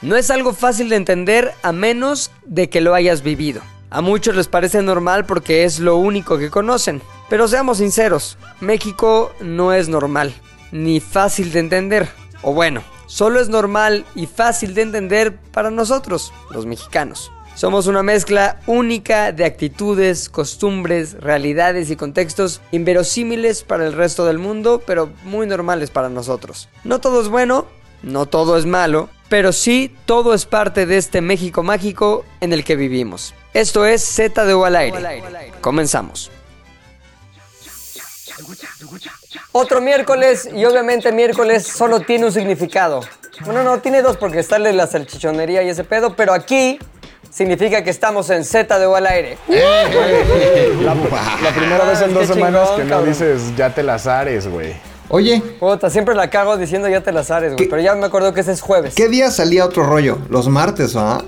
No es algo fácil de entender a menos de que lo hayas vivido. A muchos les parece normal porque es lo único que conocen. Pero seamos sinceros, México no es normal, ni fácil de entender. O bueno, solo es normal y fácil de entender para nosotros, los mexicanos. Somos una mezcla única de actitudes, costumbres, realidades y contextos inverosímiles para el resto del mundo, pero muy normales para nosotros. No todo es bueno, no todo es malo, pero sí todo es parte de este México mágico en el que vivimos. Esto es Z de O al aire. Comenzamos. Otro miércoles y obviamente miércoles solo tiene un significado. Bueno, no, tiene dos porque está la salchichonería y ese pedo, pero aquí significa que estamos en Z de O al aire. La, la primera vez en Qué dos semanas chingón, que no cabrón. dices ya te las ares, güey. Oye, Puta, siempre la cago diciendo ya te las ares, güey. Pero ya me acuerdo que ese es jueves. ¿qué día salía otro rollo? Los martes, ¿ah?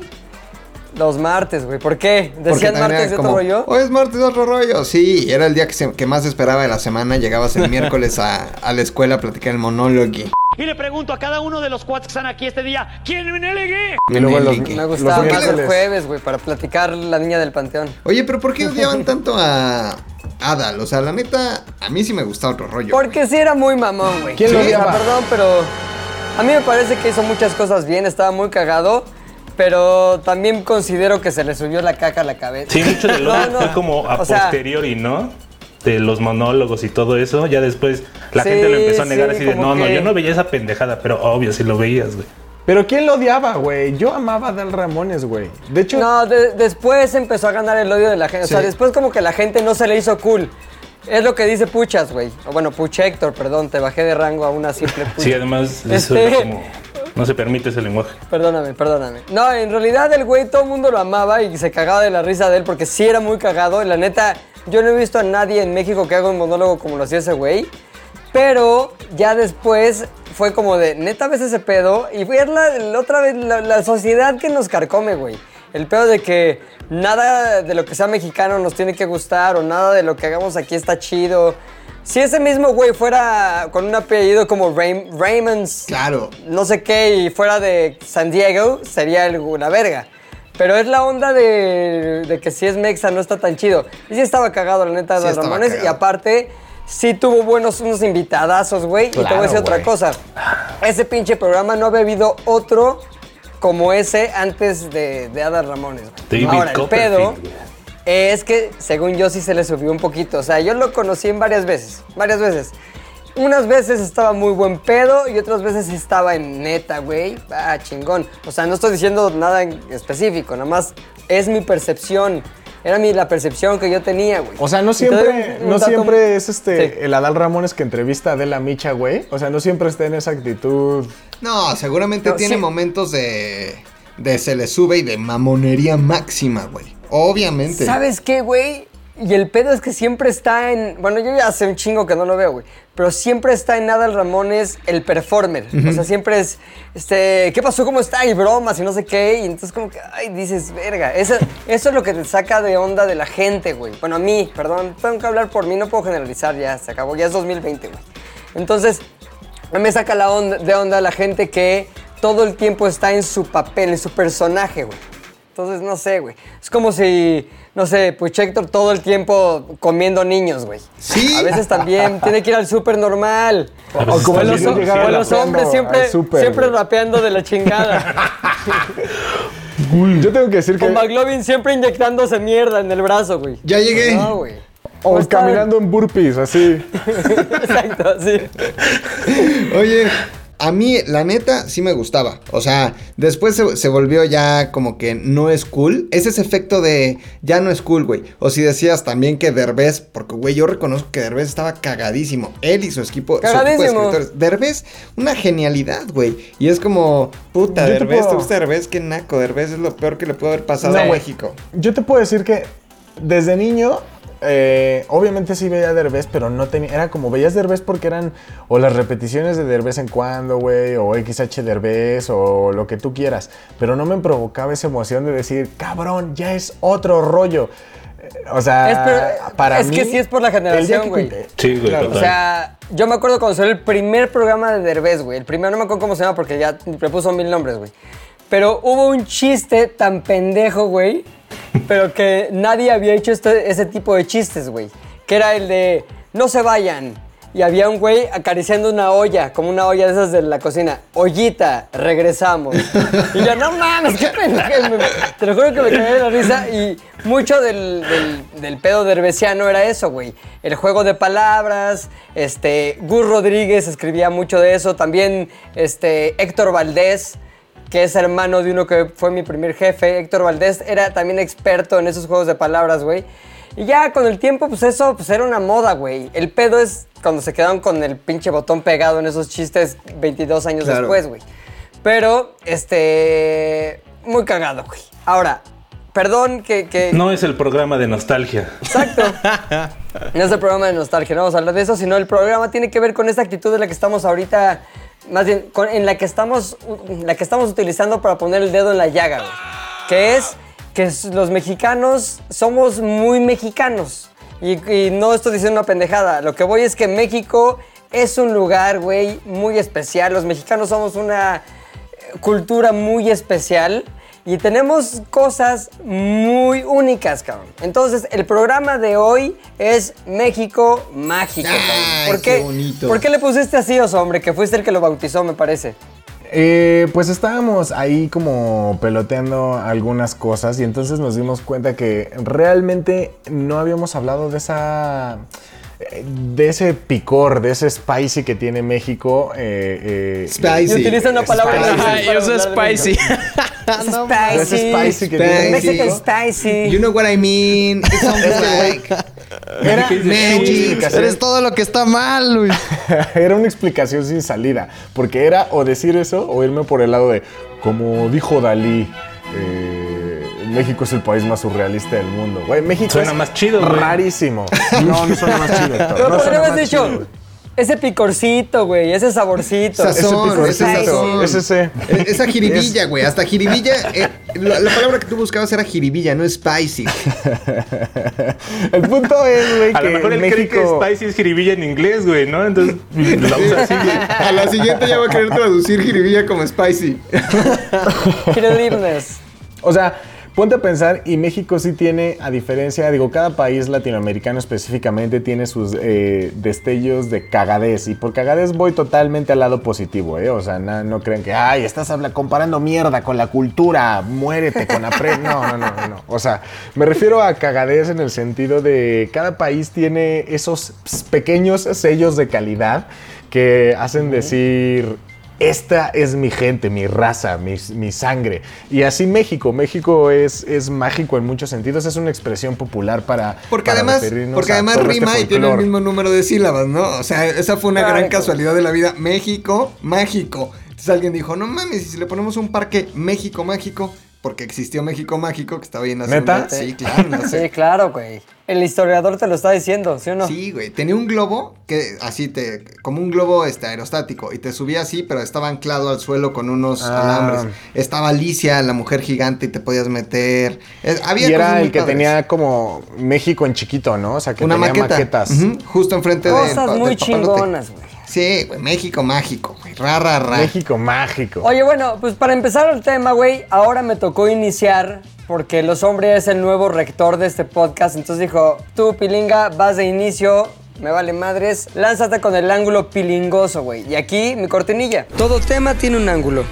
Los martes, güey. ¿Por qué? Porque ¿Decían martes era de como, otro rollo? Hoy es martes de otro rollo. Sí, era el día que, se- que más esperaba de la semana. Llegabas el miércoles a, a la escuela a platicar el monólogo. Y le pregunto a cada uno de los cuates que están aquí este día, ¿quién me negue? Y luego los, Menelik. Me los gustaba más el jueves, güey, para platicar la niña del panteón. Oye, pero ¿por qué odiaban tanto a Adal? O sea, la neta, a mí sí me gustaba otro rollo. Porque sí era muy mamón, güey. ¿Quién lo Sí, perdón, pero a mí me parece que hizo muchas cosas bien, estaba muy cagado, pero también considero que se le subió la caca a la cabeza. Sí, mucho No, odio no, fue como a o sea, posteriori, ¿no? De los monólogos y todo eso. Ya después la Sí, gente lo empezó a negar sí, así de, no, no, yo no veía esa pendejada, pero obvio, sí lo veías, güey. Pero ¿quién lo odiaba, güey? Yo amaba a Dal Ramones, güey. De hecho, No, de- después empezó a ganar el odio de la gente. O sea, después como que la gente no se le hizo cool. Es lo que dice Puchas, güey. O bueno, Puch Héctor, perdón, te bajé de rango a una simple Pucha. Sí, además, eso Este- era como. No se permite ese lenguaje. Perdóname, perdóname. No, en realidad el güey todo el mundo lo amaba y se cagaba de la risa de él porque sí era muy cagado. Y la neta, yo no he visto a nadie en México que haga un monólogo como lo hacía ese güey. Pero ya después fue como de, neta ves ese pedo. Y fue la, la otra vez la, la sociedad que nos carcome, güey. El pedo de que nada de lo que sea mexicano nos tiene que gustar o nada de lo que hagamos aquí está chido. Si ese mismo güey fuera con un apellido como Ray- Raymonds, Claro. no sé qué y fuera de San Diego, sería una verga. Pero es la onda de, de que si es Mexa no está tan chido. Y sí estaba cagado, la neta, Sí de estaba Ramones. Y aparte, sí tuvo buenos unos invitadazos, güey. y te voy a decir otra cosa. Ese pinche programa no había habido otro como ese antes de, de Adal Ramones. David Ahora, el pedo es que, según yo, sí se le subió un poquito. O sea, yo lo conocí en varias veces. Varias veces. Unas veces estaba muy buen pedo y otras veces estaba en neta, güey. Ah, chingón. O sea, no estoy diciendo nada en específico, nada más es mi percepción. Era mi, la percepción que yo tenía, güey. o sea, no siempre, no siempre es este Sí. el Adal Ramones que entrevista a Adela Micha, güey. O sea, no siempre está en esa actitud. No, seguramente No, tiene sí. momentos de, de se le sube y de mamonería máxima, güey. Obviamente. ¿Sabes qué, güey? Y el pedo es que siempre está en. Bueno, yo ya hace un chingo que no lo veo, güey. Pero siempre está en Adal Ramones el performer. O sea, siempre es. Este. ¿Qué pasó? ¿Cómo está? Y bromas y no sé qué. Y entonces, como que. Ay, dices, verga. Eso, eso es lo que te saca de onda de la gente, güey. Bueno, a mí, perdón. Tengo que hablar por mí. No puedo generalizar. Ya se acabó. Ya es 2020, güey. Entonces. Me saca la onda, de onda la gente que todo el tiempo está en su papel, en su personaje, güey. Entonces, no sé, güey. Es como si, no sé, pues Héctor todo el tiempo comiendo niños, güey. Sí. A veces también tiene que ir al súper normal. Veces como los, o los hombres siempre, siempre güey. rapeando de la chingada. Yo tengo que decir que. Con McLovin siempre inyectándose mierda en el brazo, güey. Ya llegué. No, güey. O ¿Cómo está? caminando en burpees, así. Exacto, sí. Oye, a mí, la neta, sí me gustaba. O sea, después se, se volvió ya como que no es cool. Es ese efecto de ya no es cool, güey. O si decías también que Derbez, porque, güey, yo reconozco que Derbez estaba cagadísimo. Él y su equipo, su equipo de escritores. Derbez, una genialidad, güey. Y es como, puta, Yo te Derbez, puedo- ¿te gusta Derbez? Qué naco. Derbez es lo peor que le puede haber pasado No, a. México. Yo te puedo decir que desde niño, eh, obviamente sí veía Derbez, pero no tenía. Era como veías Derbez porque eran o las repeticiones de Derbez en cuando, güey, o XH Derbez, o lo que tú quieras. Pero no me provocaba esa emoción de decir, cabrón, ya es otro rollo. Eh, O sea, Es, pero- para es mí. que sí es por la generación, güey. Sí, güey, Claro. O sea, yo me acuerdo cuando salió el primer programa de Derbez, güey. El primero, no me acuerdo cómo se llama porque ya le puso mil nombres, güey. Pero hubo un chiste tan pendejo, güey, pero que nadie había hecho este- ese tipo de chistes, güey. Que era el de, no se vayan. Y había un güey acariciando una olla, como una olla de esas de la cocina. Ollita, regresamos. Y yo, no mames, qué pendejo. Te lo juro que me caí de la risa. Y mucho del, del, pedo derbesiano era eso, güey. El juego de palabras. Este, Gus Rodríguez escribía mucho de eso. También este, Héctor Valdés que es hermano de uno que fue mi primer jefe, Héctor Valdés, era también experto en esos juegos de palabras, güey. Y ya con el tiempo, pues eso pues era una moda, güey. El pedo es cuando se quedaron con el pinche botón pegado en esos chistes 22 años Claro. después, güey. Pero, este... Muy cagado, güey. Ahora, perdón que... que No es el programa de nostalgia. Exacto. No es el programa de nostalgia, no vamos a hablar de eso, sino el programa tiene que ver con esta actitud en la que estamos ahorita, más bien, en la que estamos, la que estamos utilizando para poner el dedo en la llaga, güey. Que es que los mexicanos somos muy mexicanos. Y, y no estoy diciendo una pendejada. Lo que voy es que México es un lugar, güey, muy especial. Los mexicanos somos una cultura muy especial y tenemos cosas muy únicas, cabrón. Entonces, el programa de hoy es México Mágico. Ay, ¿Por qué qué, bonito. ¿Por qué le pusiste así, oso, hombre? Que fuiste el que lo bautizó, me parece. Eh, pues estábamos ahí como peloteando algunas cosas y entonces nos dimos cuenta que realmente no habíamos hablado de esa de ese picor, de ese spicy que tiene México. eh, eh, Spicy. Y utiliza una palabra Spicy. yo soy spicy. Spicy que tiene Spicy. Mexican México. spicy. You know what I mean? It sounds like Era, magic. Eres todo lo que está mal, Luis. era una explicación sin salida, porque era o decir eso o irme por el lado de, como dijo Dalí, eh, México es el país más surrealista del mundo. Güey, México Suena es más chido, güey. rarísimo. No, no suena más chido. Pero no podría haber dicho chido, ese picorcito, güey, ese saborcito. Sazón. Ese picorcito, ese sazón. ese sí. Esa jiribilla, güey. Hasta jiribilla. eh, la, la palabra que tú buscabas era jiribilla, no spicy. El punto es, güey, A lo que mejor él cree que México... Spicy es jiribilla en inglés, güey, ¿no? Entonces la usa así, güey. A la siguiente ya va a querer traducir jiribilla como spicy. Creativeness. O sea, ponte a pensar y México sí tiene, a diferencia, digo, cada país latinoamericano específicamente tiene sus eh, destellos de cagadez. Y por cagadez voy totalmente al lado positivo, ¿eh? O sea, na- no crean que, ay, estás comparando mierda con la cultura, muérete con la pre... No, no, no, no, no. O sea, me refiero a cagadez en el sentido de cada país tiene esos pequeños sellos de calidad que hacen decir, esta es mi gente, mi raza, mi, mi sangre. Y así México. México es, es mágico en muchos sentidos. Es una expresión popular para. Porque para además, referirnos porque a además este rima y tiene el mismo número de sílabas, ¿no? O sea, esa fue una gran casualidad de la vida. México, mágico. Entonces alguien dijo, no mames, y si le ponemos un parque México mágico, porque existió México mágico, que estaba bien ¿Neta? Sí, claro, no sé. Sí, claro, güey. El historiador te lo está diciendo, ¿sí o no? Sí, güey. Tenía un globo que así te. como un globo este, aerostático. Y te subía así, pero estaba anclado al suelo con unos Ah. alambres. Estaba Alicia, la mujer gigante, y te podías meter. Es- había Y cosas era muy el que padres. tenía como México en chiquito, ¿no? O sea, que una tenía maqueta. maquetas. Justo enfrente de. Cosas muy chingonas, güey. Sí, güey. México mágico. Ra, ra, ra. México mágico. Oye, bueno, pues para empezar el tema, güey, ahora me tocó iniciar porque los hombres es el nuevo rector de este podcast. Entonces dijo, tú, Pilinga, vas de inicio, me vale madres, lánzate con el ángulo pilingoso, güey. Y aquí mi cortinilla. Todo tema tiene un ángulo,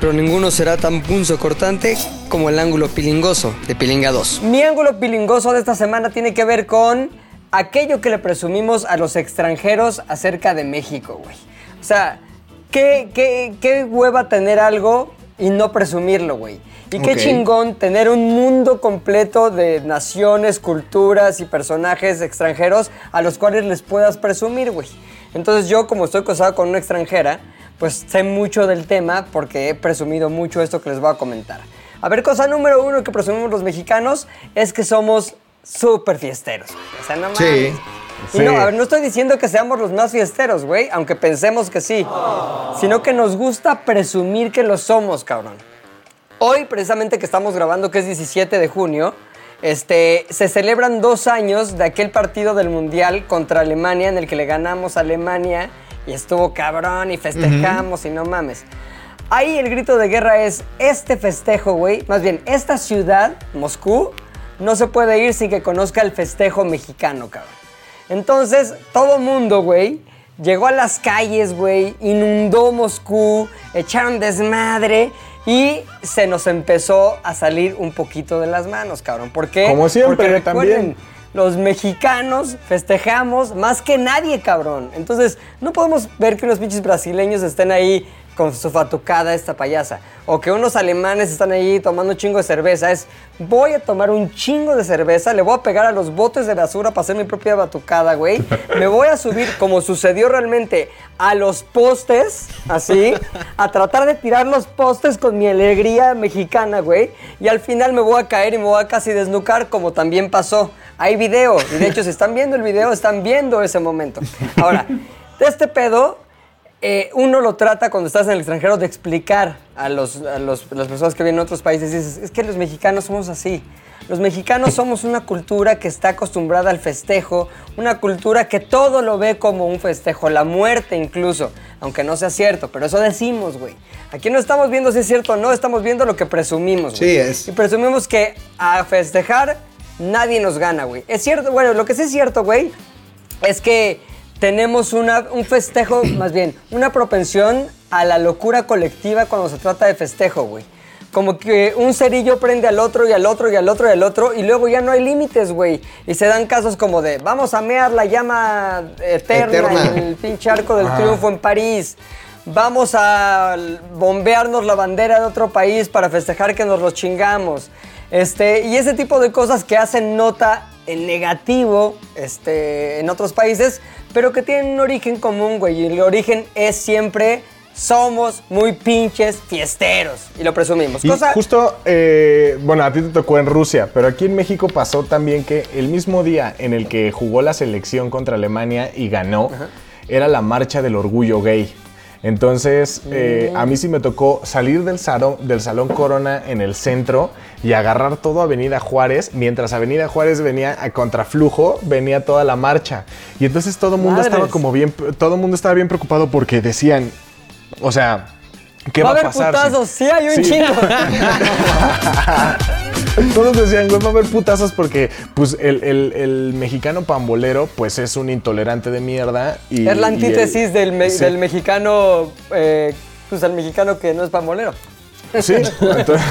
pero ninguno será tan punzo cortante como el ángulo pilingoso de Pilinga 2. Mi ángulo pilingoso de esta semana tiene que ver con aquello que le presumimos a los extranjeros acerca de México, güey. O sea, ¿qué, qué, qué hueva tener algo y no presumirlo, güey? Y qué chingón tener un mundo completo de naciones, culturas y personajes extranjeros a los cuales les puedas presumir, güey. Entonces yo, como estoy casado con una extranjera, pues sé mucho del tema porque he presumido mucho esto que les voy a comentar. A ver, cosa número uno que presumimos los mexicanos es que somos súper fiesteros. O sea, no Sí. Sí. no, a ver, no estoy diciendo que seamos los más fiesteros, güey, aunque pensemos que sí. Sino que nos gusta presumir que lo somos, cabrón. Hoy, precisamente que estamos grabando, que es 17 de junio, este, se celebran dos años de aquel partido del Mundial contra Alemania en el que le ganamos a Alemania y estuvo cabrón y festejamos y no mames. Ahí el grito de guerra es este festejo, güey. Más bien, esta ciudad, Moscú, no se puede ir sin que conozca el festejo mexicano, cabrón. Entonces, todo mundo, güey, llegó a las calles, güey, inundó Moscú, echaron desmadre y se nos empezó a salir un poquito de las manos, cabrón. ¿Por qué? Como siempre, Porque recuerden, también. los mexicanos festejamos más que nadie, cabrón. Entonces, no podemos ver que unos pinches brasileños estén ahí con su fatucada esta payasa. O que unos alemanes están ahí tomando un chingo de cerveza. Es, voy a tomar un chingo de cerveza, le voy a pegar a los botes de basura para hacer mi propia batucada, güey. Me voy a subir, como sucedió realmente, a los postes, así, a tratar de tirar los postes con mi alegría mexicana, güey. Y al final me voy a caer y me voy a casi desnucar, como también pasó. Hay video, y de hecho, si están viendo el video, están viendo ese momento. Ahora, de este pedo, eh, uno lo trata cuando estás en el extranjero de explicar a, los, a los- las personas que vienen de otros países. dices, es que los mexicanos somos así. Los mexicanos somos una cultura que está acostumbrada al festejo, una cultura que todo lo ve como un festejo, la muerte incluso, aunque no sea cierto, pero eso decimos, güey. Aquí no estamos viendo si es cierto o no, estamos viendo lo que presumimos, güey. Sí, es. Y presumimos que a festejar nadie nos gana, güey. Es cierto, bueno, lo que sí es cierto, güey, es que tenemos una, un festejo, más bien, una propensión a la locura colectiva cuando se trata de festejo, güey. Como que un cerillo prende al otro y al otro y al otro y al otro y luego ya no hay límites, güey. Y se dan casos como de, vamos a mear la llama eterna, Eterna. en el pinche arco del triunfo en París. Vamos a bombearnos la bandera de otro país para festejar que nos lo chingamos. Este, y ese tipo de cosas que hacen nota en negativo este, en otros países, pero que tienen un origen común, güey. Y el origen es siempre somos muy pinches fiesteros. Y lo presumimos. Y Cosa- justo, eh, bueno, a ti te tocó en Rusia, pero aquí en México pasó también que el mismo día en el que jugó la selección contra Alemania y ganó, era la marcha del orgullo gay. Entonces, eh, a mí sí me tocó salir del salón, del salón Corona en el centro y agarrar todo Avenida Juárez, mientras Avenida Juárez venía a contraflujo, venía toda la marcha. Y entonces todo el mundo Madres. estaba como bien, todo el mundo estaba bien preocupado porque decían, o sea, ¿qué va, va a haber pasar? putazos, sí hay un Sí. chingo. Todos decían, güey, va a haber putazos porque, pues, el, el- el mexicano pambolero, pues, es un intolerante de mierda. Y, es la y antítesis el- del, me- Sí. del mexicano, eh, pues el mexicano que no es pamolero. Sí. Entonces-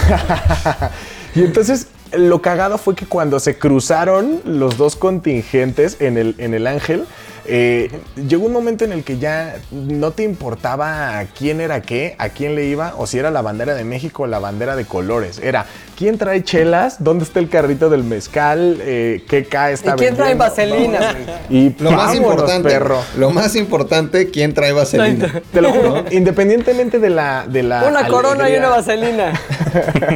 y entonces, lo cagado fue que cuando se cruzaron los dos contingentes en el, en el Ángel, eh, llegó un momento en el que ya no te importaba a quién era qué, a quién le iba, o si era la bandera de México o la bandera de colores. Era, ¿quién trae chelas? ¿Dónde está el carrito del mezcal? Eh, ¿Qué cae ¿Y está quién trae vaselina? Y Lo más importante, perro. lo más importante, ¿quién trae vaselina? Te lo juro, independientemente de la, de la Una corona y una vaselina.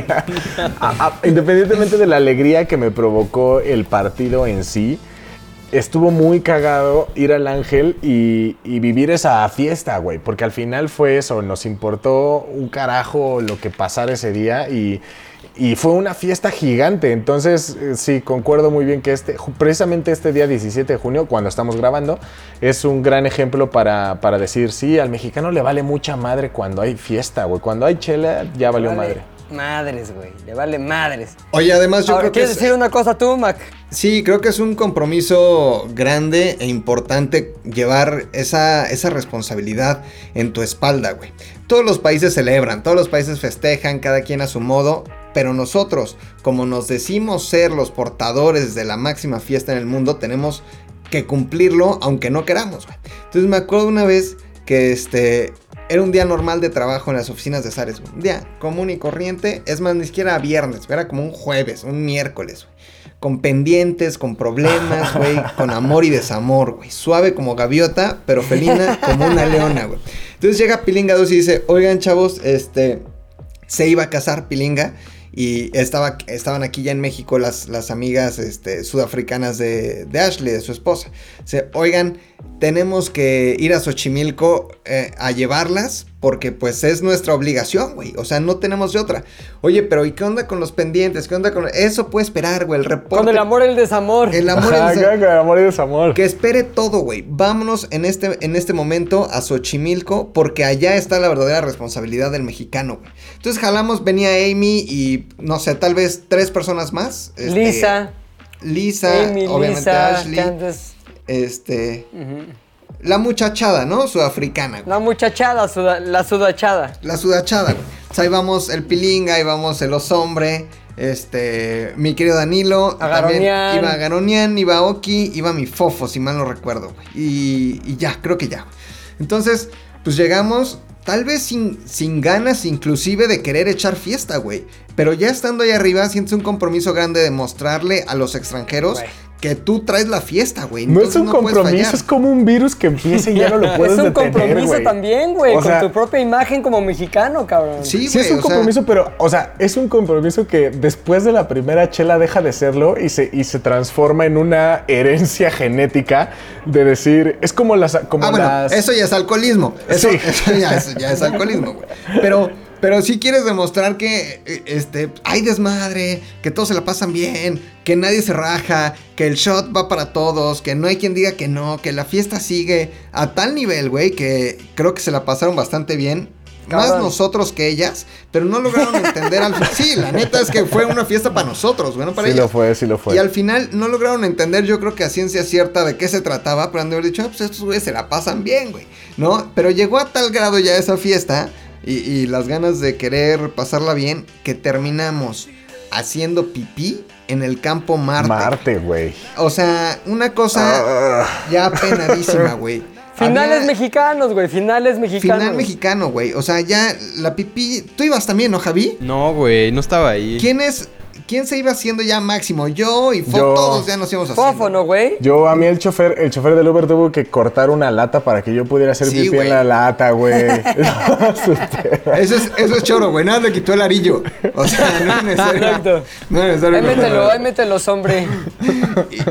a- a- independientemente de la alegría que me provocó el partido en sí, estuvo muy cagado ir al Ángel y, y vivir esa fiesta, güey. Porque al final fue eso, nos importó un carajo lo que pasara ese día y, y fue una fiesta gigante. Entonces, eh, sí, concuerdo muy bien que este, precisamente este día 17 de junio, cuando estamos grabando, es un gran ejemplo para, para decir, sí, al mexicano le vale mucha madre cuando hay fiesta, güey. Cuando hay chela, ya valió Vale madre. Madres, güey. Le vale madres. Oye, además yo Ahora, creo que ¿quieres es- decir una cosa tú, Mac? Sí, creo que es un compromiso grande e importante llevar esa, esa responsabilidad en tu espalda, güey. Todos los países celebran, todos los países festejan, cada quien a su modo, pero nosotros, como nos decimos ser los portadores de la máxima fiesta en el mundo, tenemos que cumplirlo aunque no queramos, güey. Entonces me acuerdo una vez que este... Era un día normal de trabajo en las oficinas de Zares, güey. Un día común y corriente. Es más, ni siquiera viernes, güey, era como un jueves, un miércoles, güey con pendientes, con problemas, güey, con amor y desamor, güey. Suave como gaviota, pero felina como una leona, güey. Entonces llega Pilinga 2 y dice, oigan, chavos, este, se iba a casar Pilinga Y estaba, estaban aquí ya en México las, las amigas este, sudafricanas de, de Ashley, de su esposa. Dice, oigan, tenemos que ir a Xochimilco eh, a llevarlas porque pues es nuestra obligación, güey. O sea, no tenemos de otra. Oye, pero ¿y qué onda con los pendientes? ¿Qué onda con...? Eso puede esperar, güey. El reporte... Con el amor y el desamor. El amor y el Ajá, desa- con el amor y desamor. que espere todo, güey. Vámonos en este, en este momento a Xochimilco porque allá está la verdadera responsabilidad del mexicano, güey. Entonces jalamos, venía Amy y, no sé, tal vez tres personas más. este, Lisa, Lisa, Amy, obviamente Lisa, Ashley. Candace. Este... La muchachada, ¿no? Sudafricana. güey. La muchachada, suda- la sudachada. La sudachada, güey. O sea, ahí vamos el pilinga, ahí vamos el osombre, este, mi querido Danilo, también Agaronian. iba Garonian, iba Oki, iba mi Fofo, si mal no recuerdo, güey. Y, y ya, creo que ya. Entonces, pues llegamos, tal vez sin, sin ganas inclusive de querer echar fiesta, güey. Pero ya estando ahí arriba, sientes un compromiso grande de mostrarle a los extranjeros Güey. Que tú traes la fiesta, güey. No es un compromiso, es como un virus que empieza y ya no lo puedes es un detener, compromiso también, güey, O con sea, tu propia imagen como mexicano, cabrón. Sí, Sí, güey. es un sea, compromiso, pero, o sea, es un compromiso que después de la primera chela deja de serlo y se, y se transforma en una herencia genética de decir, es como las... Como Ah, bueno, las... eso ya es alcoholismo. Eso, Sí. eso ya, es, ya es alcoholismo, güey. Pero, pero si quieres demostrar que eh, este, hay desmadre, que todos se la pasan bien, que nadie se raja, que el shot va para todos, que no hay quien diga que no, que la fiesta sigue a tal nivel, güey, que creo que se la pasaron bastante bien. Más nosotros que ellas, pero no lograron entender al fin. Sí, la neta es que fue una fiesta para nosotros, bueno, para sí ellas. lo fue, sí lo fue. Y al final no lograron entender, yo creo que a ciencia cierta de qué se trataba, pero han de haber dicho, "Ah, pues estos güeyes se la pasan bien, güey, ¿no? Pero llegó a tal grado ya esa fiesta y, y las ganas de querer pasarla bien que terminamos haciendo pipí en el campo Marte. Marte, güey. O sea, una cosa ya penadísima, güey. Finales Había- mexicanos, güey, finales mexicanos. Final mexicano, güey. O sea, ya la pipí. Tú ibas también, ¿no, Javi? No, güey, no estaba ahí. ¿Quién es? ¿Quién se iba haciendo ya máximo? Yo y Fo, Yo. todos ya nos íbamos haciendo. Fofo, ¿no, güey? Yo, a mí el chofer, el chofer del Uber tuvo que cortar una lata para que yo pudiera hacer Sí, pipí güey. en la lata, güey. Eso es, eso es choro, güey. Nada le quitó el arillo. O sea, no es necesario. Exacto. No es necesario. Ahí mételo, ahí mételo, hombre.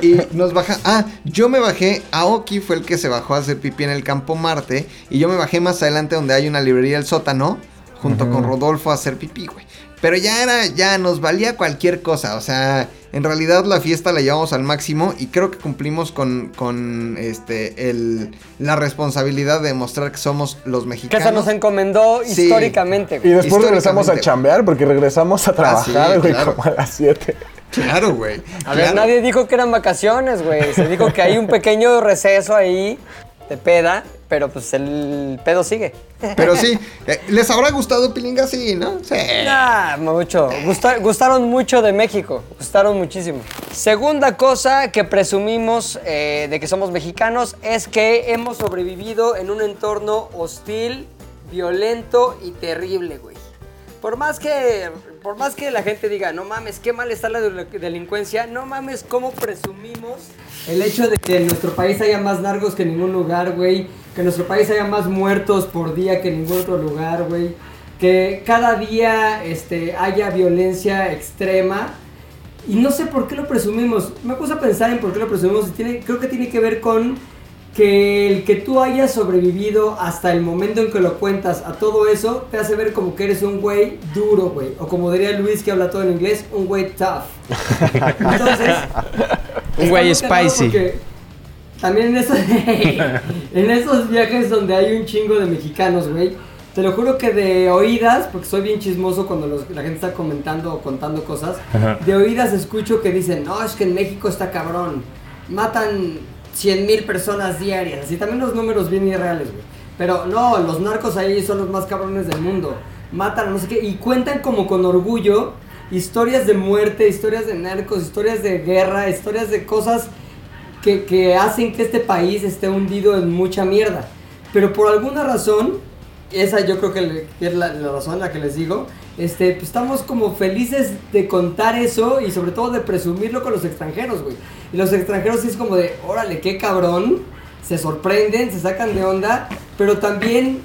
Y, y nos baja. Ah, yo me bajé. Aoki fue el que se bajó a hacer pipí en el campo Marte. Y yo me bajé más adelante donde hay una librería El Sótano. Junto con Rodolfo a hacer pipí, güey. Pero ya era, ya nos valía cualquier cosa. O sea, en realidad la fiesta la llevamos al máximo. Y creo que cumplimos con, con este, el, la responsabilidad de demostrar que somos los Que mexicanos. se nos encomendó Sí. históricamente, Y güey. después regresamos a chambear porque regresamos a trabajar, sí, güey, claro. como a las 7. Claro, güey. A ver, nadie dijo que eran vacaciones, güey. Se dijo que hay un pequeño receso ahí de peda, pero pues el pedo sigue. Pero sí, eh, ¿les habrá gustado Pilinga? Sí, ¿no? Sí. Ah, mucho. Gusta- gustaron mucho de México. Gustaron muchísimo. Segunda cosa que presumimos eh, de que somos mexicanos es que hemos sobrevivido en un entorno hostil, violento y terrible, güey. Por más que, por más que la gente diga, no mames, qué mal está la del- delincuencia, no mames, cómo presumimos el hecho de que en nuestro país haya más narcos que en ningún lugar, güey. Que en nuestro país haya más muertos por día que en ningún otro lugar, güey. Que cada día este, haya violencia extrema. Y no sé por qué lo presumimos. Me puse a pensar en por qué lo presumimos. Y tiene, creo que tiene que ver con que el que tú hayas sobrevivido hasta el momento en que lo cuentas a todo eso te hace ver como que eres un güey duro, güey. O como diría Luis que habla todo en inglés, un güey tough. Entonces, Un güey spicy. También en esos, en esos viajes donde hay un chingo de mexicanos, güey. Te lo juro que de oídas, porque soy bien chismoso cuando los- la gente está comentando o contando cosas, de oídas escucho que dicen, no, es que en México está cabrón. Matan 100 mil personas diarias. Así también los números bien irreales. Pero no, los narcos ahí son los más cabrones del mundo. Matan, no sé qué. Y cuentan como con orgullo historias de muerte, historias de narcos, historias de guerra, historias de cosas que, que hacen que este país esté hundido en mucha mierda. Pero por alguna razón, esa yo creo que es la, la razón la que les digo, este, pues estamos como felices de contar eso y sobre todo de presumirlo con los extranjeros, güey. Y los extranjeros sí es como de, órale, qué cabrón, se sorprenden, se sacan de onda, pero también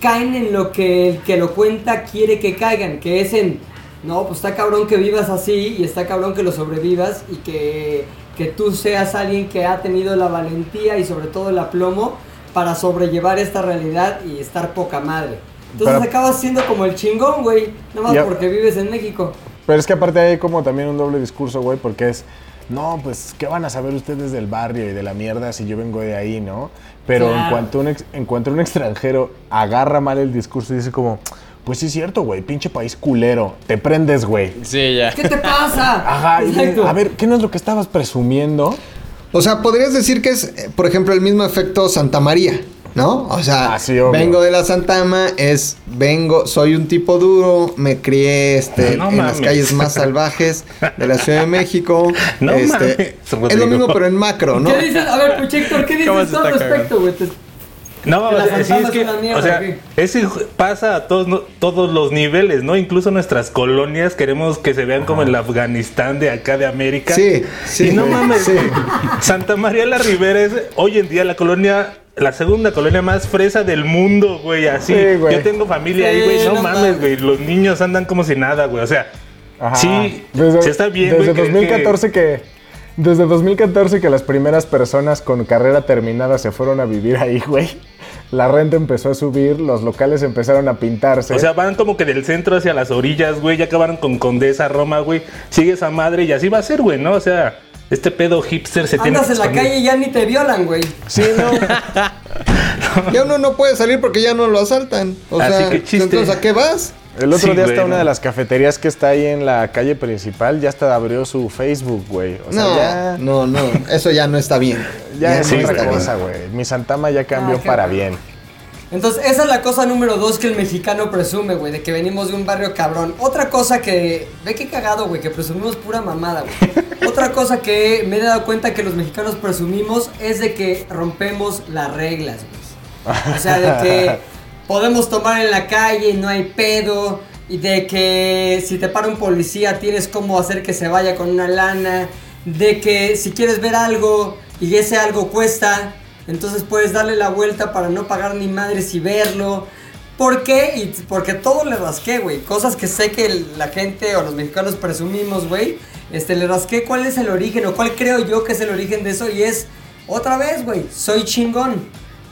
caen en lo que el que lo cuenta quiere que caigan, que es en No, pues está cabrón que vivas así y está cabrón que lo sobrevivas y que, que tú seas alguien que ha tenido la valentía y sobre todo el aplomo para sobrellevar esta realidad y estar poca madre. Entonces Pero- acabas siendo como el chingón, güey, nada más Ya- porque vives en México. Pero es que aparte hay como también un doble discurso, güey, porque es, no, pues, ¿qué van a saber ustedes del barrio y de la mierda si yo vengo de ahí, no? Pero en, cuanto un ex- en cuanto un extranjero agarra mal el discurso y dice como, pues sí es cierto, güey, pinche país culero, te prendes, güey. Sí, ya. ¿Qué te pasa? Ajá, Exacto. a ver, ¿qué no es lo que estabas presumiendo? O sea, podrías decir que es, eh, por ejemplo, el mismo efecto Santa María, ¿no? O sea, Ah, vengo de la Santama, es, vengo, soy un tipo duro, me crié este, No en las calles más salvajes de la Ciudad de México. No este, mames, es lo mismo, pero en macro, ¿no? ¿Qué dices? A ver, Puchector, ¿qué ¿Cómo dices al respecto, güey? No, la o sea, sí, es que, mierda, o sea, ¿o qué? eso pasa a todos, no- todos los niveles, ¿no? Incluso nuestras colonias queremos que se vean como el Afganistán de acá de América. Sí, sí, Y no mames, sí. Santa María la Ribera es hoy en día la colonia, la segunda colonia más fresa del mundo, güey, así. Sí, güey. Yo tengo familia ahí, güey, no, no mames, güey, los niños andan como si nada, güey, o sea, Ajá. sí, Desde- sí está bien, Desde güey, que- 2014 que... Desde 2014 que las primeras personas con carrera terminada se fueron a vivir ahí, güey. La renta empezó a subir, los locales empezaron a pintarse. O sea, van como que del centro hacia las orillas, güey. Ya acabaron con Condesa, Roma, güey. Sigue esa madre y así va a ser, güey, ¿no? O sea, este pedo hipster se tiene Andas que en la calle y ya ni te violan, güey. sí, no. Ya uno no puede salir porque ya no lo asaltan. O Así sea, que chiste. entonces ¿a qué vas? El otro Sí, día güey, hasta una de las cafeterías que está ahí en la calle principal ya hasta abrió su Facebook, güey. O sea, no, ya, no, no, eso ya no está bien. ya es sí, otra cosa, güey. Mi Santama ya cambió Ah, para bueno. bien. Entonces, esa es la cosa número dos que el mexicano presume, güey, de que venimos de un barrio cabrón. Otra cosa que. Ve qué cagado, güey, que presumimos pura mamada, güey. Otra cosa que me he dado cuenta que los mexicanos presumimos es de que rompemos las reglas, güey. O sea, de que podemos tomar en la calle y no hay pedo. Y de que si te para un policía tienes cómo hacer que se vaya con una lana. De que si quieres ver algo y ese algo cuesta, entonces puedes darle la vuelta para no pagar ni madres y verlo. ¿Por qué? Porque todo le rasqué, güey. Cosas que sé que la gente o los mexicanos presumimos, güey. Este, le rasqué cuál es el origen o cuál creo yo que es el origen de eso. Y es, otra vez, güey, soy chingón.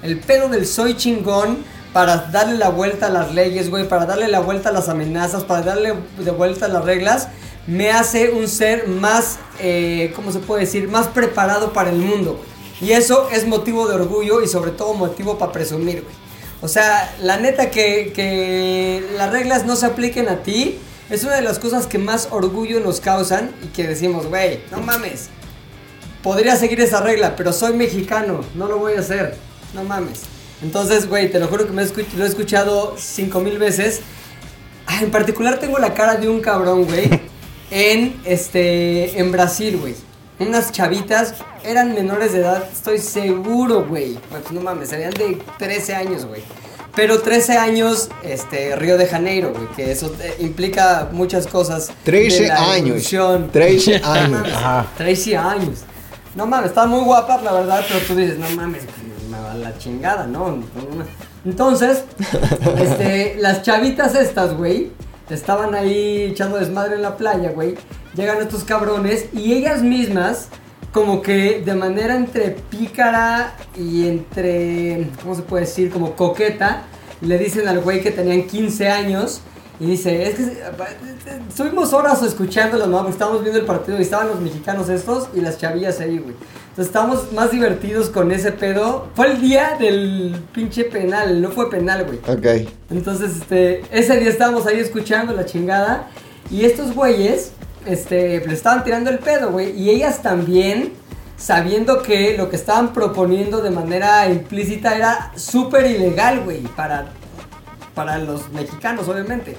El pedo del soy chingón para darle la vuelta a las leyes, güey. Para darle la vuelta a las amenazas, para darle de vuelta a las reglas. Me hace un ser más, eh, ¿cómo se puede decir? Más preparado para el mundo. Y eso es motivo de orgullo y sobre todo motivo para presumir, güey. O sea, la neta que, que las reglas no se apliquen a ti es una de las cosas que más orgullo nos causan y que decimos, güey, no mames. Podría seguir esa regla, pero soy mexicano, no lo voy a hacer. No mames. Entonces, güey, te lo juro que me escuch- lo he escuchado cinco mil veces. Ah, En particular tengo la cara de un cabrón, güey. en este. En Brasil, güey. Unas chavitas eran menores de edad, estoy seguro, güey. Pues no mames, serían de 13 años, güey. Pero 13 años, este, Río de Janeiro, güey, que eso eh, implica muchas cosas. 13 de la años. evolución. 13 No años. mames, Ajá. 13 años. No mames, estaban muy guapas, la verdad, pero tú dices, no mames, me va la chingada, ¿no? Entonces, este, las chavitas estas, güey, estaban ahí echando desmadre en la playa, güey. Llegan estos cabrones y ellas mismas, como que de manera entre pícara y entre, ¿cómo se puede decir? Como coqueta, le dicen al güey que tenían 15 años. Y dice, es que estuvimos horas escuchándolos, ¿no? Porque estábamos viendo el partido y estaban los mexicanos estos y las chavillas ahí, güey. Entonces estábamos más divertidos con ese pedo. Fue el día del pinche penal, no fue penal, güey. Ok. Entonces, este, ese día estábamos ahí escuchando la chingada. Y estos güeyes, este, le estaban tirando el pedo, güey. Y ellas también, sabiendo que lo que estaban proponiendo de manera implícita era súper ilegal, güey, para, para los mexicanos, obviamente.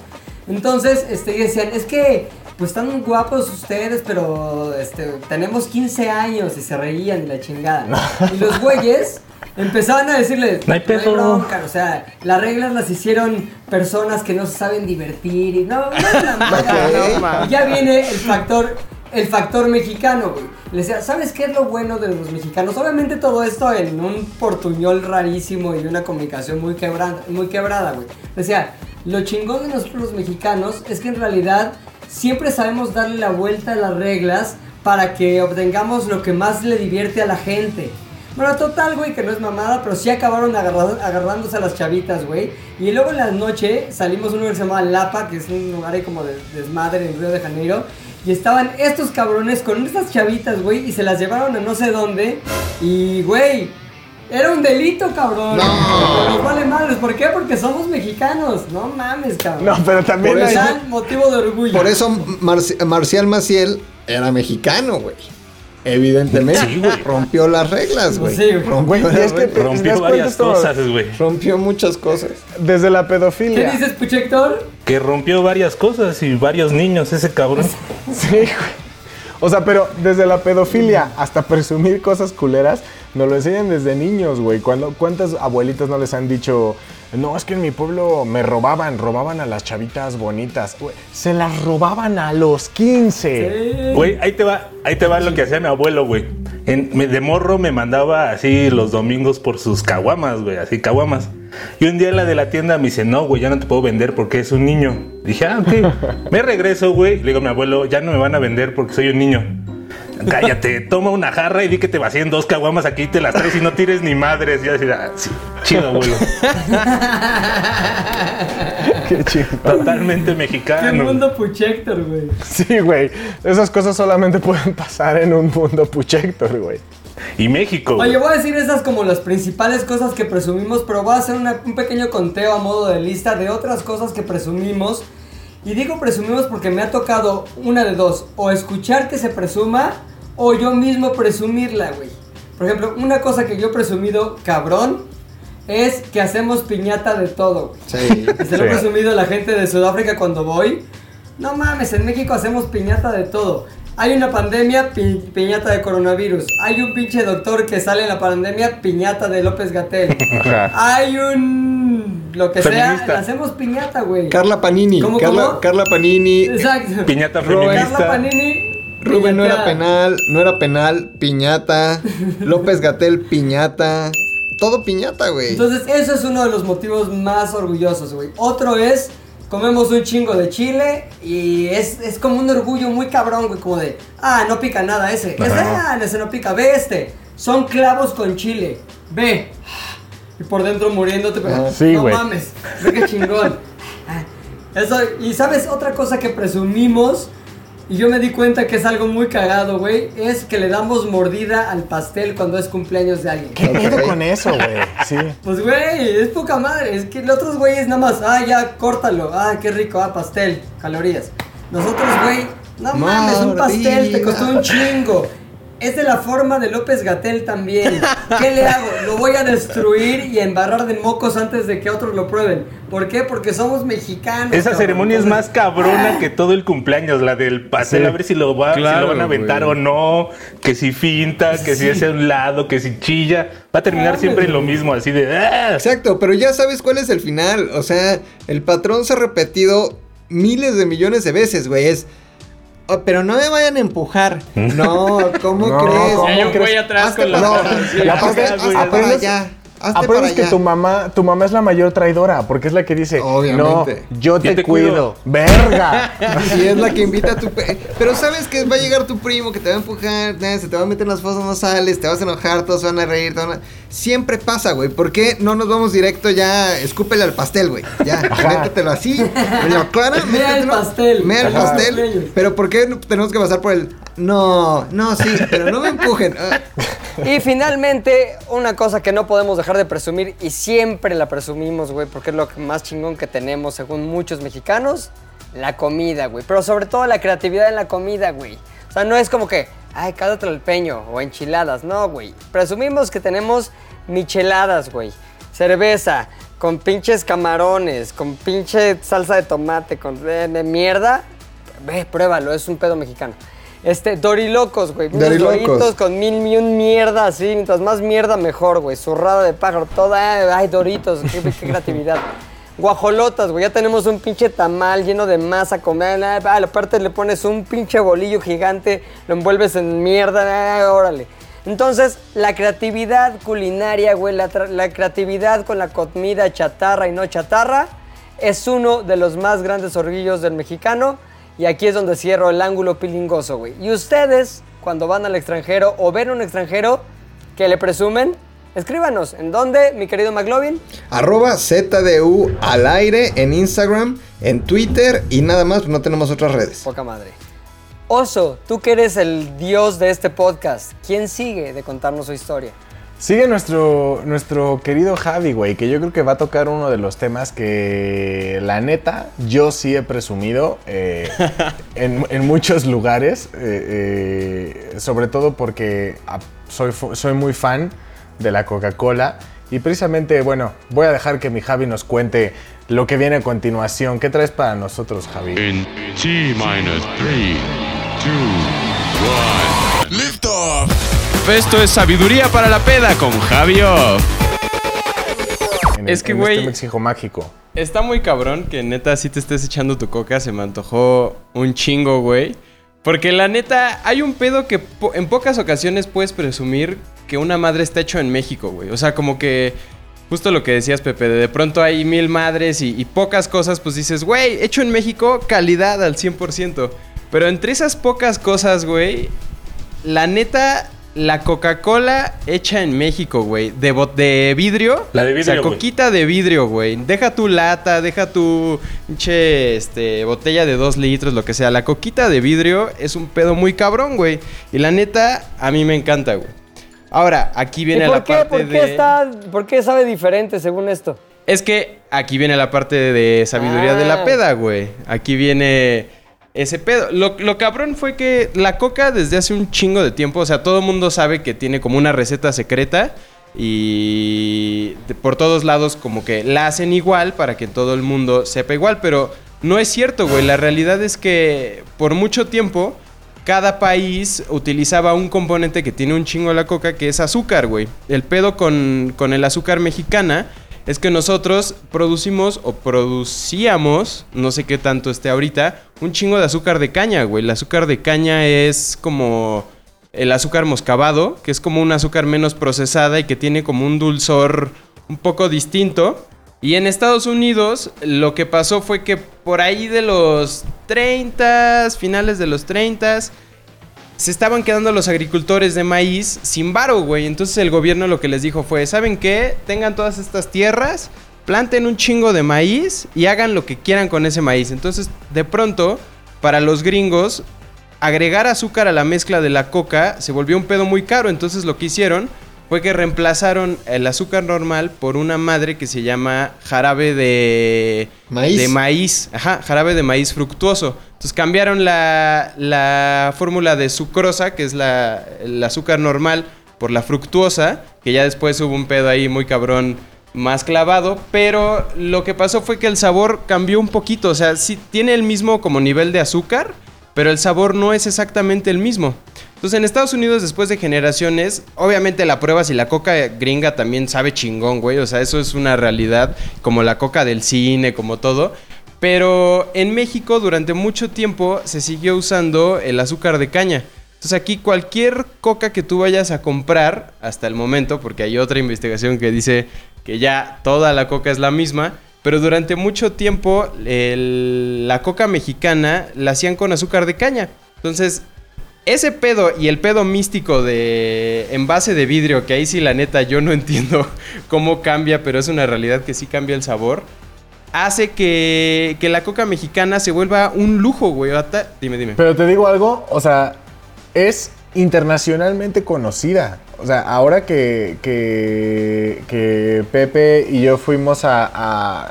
Entonces, este, decían, es que, pues están guapos ustedes, pero, este, tenemos 15 años y se reían y la chingada. Y los güeyes empezaban a decirles, No hay pedo". bronca, o sea, las reglas las hicieron personas que no se saben divertir y no, no, no, no, no. Ya viene el factor, el factor mexicano, güey. Le decía, ¿sabes qué es lo bueno de los mexicanos? Obviamente todo esto en un portuñol rarísimo y una comunicación muy quebrada, muy quebrada, güey. Le decía, lo chingón de nosotros los mexicanos es que en realidad siempre sabemos darle la vuelta a las reglas para que obtengamos lo que más le divierte a la gente. Bueno, total, güey, que no es mamada, pero sí acabaron agarra- agarrándose a las chavitas, güey. Y luego en la noche salimos a un lugar que se llama Lapa, que es un lugar ahí como de desmadre en Río de Janeiro. Y estaban estos cabrones con estas chavitas, güey, y se las llevaron a no sé dónde. Y, güey, era un delito, cabrón. No. Nos vale madres. ¿Por qué? Porque somos mexicanos. No mames, cabrón. No, pero también Por hay- eso- motivo de orgullo. Por eso Marci- Marcial Maciel era mexicano, güey. Evidentemente. Sí, güey. Rompió las reglas, güey. Sí, rompió, es que te- Rompió varias cosas, güey. rompió muchas cosas. desde la ¿Qué pedofilia. dices, Puchector? Que rompió varias cosas y varios niños, ese cabrón. Sí, güey. O sea, pero desde la pedofilia hasta presumir cosas culeras, nos lo enseñan desde niños, güey. ¿Cuántas abuelitas no les han dicho, no, es que en mi pueblo me robaban, robaban a las chavitas bonitas? Güey, se las robaban a los 15. Güey, ahí te va, ahí te va lo que hacía mi abuelo, güey. De morro me mandaba así los domingos por sus caguamas, güey, así caguamas. Y un día la de la tienda me dice, no, güey, ya no te puedo vender porque es un niño. Dije, ah, ok. me regreso, güey. Le digo a mi abuelo, ya no me van a vender porque soy un niño. Cállate, toma una jarra y di que te vacíen dos caguamas aquí, te las traes y no tires ni madres. Y yo así, ah, sí, chido, abuelo. Qué chido. Totalmente ¿Qué mexicano. mundo Puchector, güey? Sí, güey. Esas cosas solamente pueden pasar en un mundo puchector, güey. Y México. Oye, voy a decir esas como las principales cosas que presumimos, pero voy a hacer una- un pequeño conteo a modo de lista de otras cosas que presumimos. Y digo presumimos porque me ha tocado una de dos, o escuchar que se presuma, o yo mismo presumirla, güey. Por ejemplo, una cosa que yo he presumido cabrón es que hacemos piñata de todo. Sí. Se lo he presumido a la gente de Sudáfrica cuando voy. No mames, en México hacemos piñata de todo. Hay una pandemia, pi- piñata de coronavirus. Hay un pinche doctor que sale en la pandemia, piñata de López Gatel. Hay un. lo que Feminista. sea, hacemos piñata, güey. Carla Panini. ¿Cómo, Carla, cómo? Carla Panini. Exacto. Piñata feminista. Carla Panini. Rubén no era penal, no era penal, piñata. López Gatel, piñata. Todo piñata, güey. Entonces, eso es uno de los motivos más orgullosos, güey. Otro es, comemos un chingo de chile y es, es como un orgullo muy cabrón, güey, como de, ah, no pica nada ese. Ese, ah, ese no pica, ve este. Son clavos con chile, ve. Y por dentro muriéndote, pero. Sí, no mames, ve qué chingón. Ah, Eso, y sabes, otra cosa que presumimos, y yo me di cuenta que es algo muy cagado, güey, es que le damos mordida al pastel cuando es cumpleaños de alguien. ¿Qué pedo con eso, güey? Sí. Pues güey, es poca madre. Es que los otros güeyes nada más, ah, ya, córtalo. Ah, qué rico, ah, pastel, calorías. Nosotros, güey, no mames, un pastel te costó un chingo. Es de la forma de López Gatel también. ¿Qué le hago? Lo voy a destruir y embarrar de mocos antes de que otros lo prueben. ¿Por qué? Porque somos mexicanos. Esa cabrón. ceremonia es más cabrona que todo el cumpleaños, la del pastel, Sí. a ver si lo, va, si Claro, lo van a aventar güey. o no, que si finta, que si hace a un lado, que si chilla. Va a terminar siempre en lo mismo, así de... "Ah". Exacto, pero ya sabes cuál es el final. O sea, el patrón se ha repetido miles de millones de veces, güey. Es. "Oh, pero no me vayan a empujar. No, ¿cómo No, crees? ¿cómo Y hay un crees? güey atrás Hazte con la para- mano así. Y aparte, Hazte- hazte aprendes- Aprendes que allá. tu mamá, tu mamá es la mayor traidora, porque es la que dice, Obviamente. no, yo te, te cuido. cuido. Verga. Y es la que invita a tu... pe- Pero sabes que va a llegar tu primo que te va a empujar, se te va a meter en las fosas, no sales, te vas a enojar, todos van a reír, te van a- Siempre pasa, güey. ¿Por qué no nos vamos directo ya? Escúpele al pastel, güey. Ya, métetelo así, cara, Mea el pastel. Mea el Ajá. pastel. Pero ¿por qué tenemos que pasar por el... No, no, sí, pero no me empujen. Y finalmente, una cosa que no podemos dejar de presumir y siempre la presumimos, güey, porque es lo más chingón que tenemos según muchos mexicanos, la comida, güey. Pero sobre todo la creatividad en la comida, güey. O sea, no es como que, ay, el peño o enchiladas, no, güey. Presumimos que tenemos micheladas, güey. Cerveza, con pinches camarones, con pinche salsa de tomate, con de, de mierda. Ve, pruébalo, es un pedo mexicano. Este, dorilocos, güey. Dorilocos. Doritos con mil y un mierda así. Mientras más mierda, mejor, güey. Zurrada de pájaro, toda. Ay, doritos, qué, qué creatividad. Guajolotas, güey. Ya tenemos un pinche tamal lleno de masa. Comer. Ah, aparte le pones un pinche bolillo gigante. Lo envuelves en mierda. ah, órale. Entonces, la creatividad culinaria, güey. La, la creatividad con la comida chatarra y no chatarra. Es uno de los más grandes orgullos del mexicano. Y aquí es donde cierro el ángulo pilingoso, güey. Y ustedes, cuando van al extranjero o ven a un extranjero que le presumen, escríbanos. ¿En dónde, mi querido McLovin? Arroba ZDU al aire en Instagram, en Twitter y nada más, no tenemos otras redes. Poca madre. Oso, tú que eres el dios de este podcast, ¿quién sigue de contarnos su historia? Sigue nuestro, nuestro querido Javi, güey, que yo creo que va a tocar uno de los temas que, la neta, yo sí he presumido eh, en, en muchos lugares, eh, eh, sobre todo porque ah, soy, soy muy fan de la Coca-Cola. Y precisamente, bueno, voy a dejar que mi Javi nos cuente lo que viene a continuación. ¿Qué traes para nosotros, Javi? In T minus three, two, one. Esto es Sabiduría para la Peda con Javio. En Es que, güey- Este mágico. Está muy cabrón que neta si te estés echando tu coca, se me antojó un chingo, güey. Porque la neta, hay un pedo que po- en pocas ocasiones puedes presumir que una madre está hecho en México, güey. O sea, como que justo lo que decías, Pepe, de, de pronto hay mil madres y, y pocas cosas, pues dices, güey, hecho en México, calidad al 100%. Pero entre esas pocas cosas, güey, la neta, la Coca-Cola hecha en México, güey, de, bot- de vidrio. La de O sea, vidrio, coquita de vidrio, güey. Deja tu lata, deja tu pinche este, botella de dos litros, lo que sea. La coquita de vidrio es un pedo muy cabrón, güey. Y la neta, a mí me encanta, güey. Ahora, aquí ¿Y viene por la qué, parte por qué de... está, por qué sabe diferente según esto? Es que aquí viene la parte de sabiduría de Ah. la peda, güey. Aquí viene ese pedo. Lo, lo cabrón fue que la coca desde hace un chingo de tiempo, o sea, todo el mundo sabe que tiene como una receta secreta y por todos lados como que la hacen igual para que todo el mundo sepa igual, pero no es cierto, güey. La realidad es que por mucho tiempo cada país utilizaba un componente que tiene un chingo la coca, que es azúcar, güey. El pedo con, con el azúcar mexicana es que nosotros producimos o producíamos, no sé qué tanto esté ahorita, un chingo de azúcar de caña, güey. El azúcar de caña es como el azúcar moscabado, que es como un azúcar menos procesada y que tiene como un dulzor un poco distinto. Y en Estados Unidos lo que pasó fue que por ahí de los 30, finales de los 30, se estaban quedando los agricultores de maíz sin varo, güey. Entonces el gobierno lo que les dijo fue, ¿saben qué? Tengan todas estas tierras, planten un chingo de maíz y hagan lo que quieran con ese maíz. Entonces, de pronto, para los gringos, agregar azúcar a la mezcla de la coca se volvió un pedo muy caro. Entonces lo que hicieron fue que reemplazaron el azúcar normal por una madre que se llama jarabe de Maíz. de maíz, ajá, jarabe de maíz fructuoso. Entonces cambiaron la, la fórmula de sucrosa, que es la, el azúcar normal, por la fructuosa, que ya después hubo un pedo ahí muy cabrón más clavado, pero lo que pasó fue que el sabor cambió un poquito, o sea, sí tiene el mismo como nivel de azúcar, pero el sabor no es exactamente el mismo. Entonces en Estados Unidos después de generaciones, obviamente la prueba si la coca gringa también sabe chingón, güey, o sea, eso es una realidad, como la coca del cine, como todo. Pero en México durante mucho tiempo se siguió usando el azúcar de caña. Entonces aquí cualquier coca que tú vayas a comprar hasta el momento, porque hay otra investigación que dice que ya toda la coca es la misma, pero durante mucho tiempo la coca mexicana la hacían con azúcar de caña. Entonces ese pedo y el pedo místico de envase de vidrio, que ahí sí la neta yo no entiendo cómo cambia, pero es una realidad que sí cambia el sabor, hace que, que la coca mexicana se vuelva un lujo, güey. Dime, dime. Pero te digo algo, o sea, es internacionalmente conocida. O sea, ahora que, que, que Pepe y yo fuimos a, a-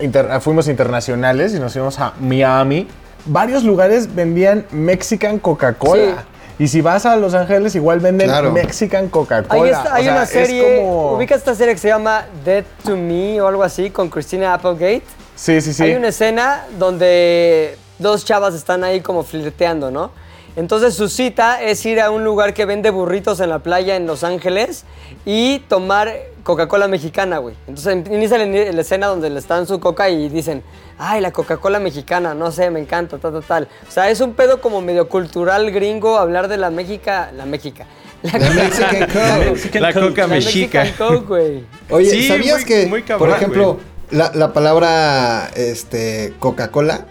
inter- a- fuimos internacionales y nos fuimos a Miami, varios lugares vendían Mexican Coca-Cola. Y si vas a Los Ángeles, igual venden Claro. Mexican Coca-Cola. Hay O sea, una es serie, como- ubicas esta serie que se llama Dead to Me o algo así con Christina Applegate. Sí, sí, sí. Hay una escena donde dos chavas están ahí como flirteando, ¿no? Entonces su cita es ir a un lugar que vende burritos en la playa en Los Ángeles y tomar Coca-Cola mexicana, güey. Entonces inicia la, la escena donde le están su coca y dicen, ay, la Coca-Cola mexicana, no sé, me encanta, tal, tal, tal. O sea, es un pedo como medio cultural gringo hablar de la Méxica, la Méxica. La, La Mexican Coke. La coca la mexica. Mexican Coke, güey. Oye, Sí, ¿sabías muy- que, muy cabrón, por ejemplo, la, la palabra este, Coca-Cola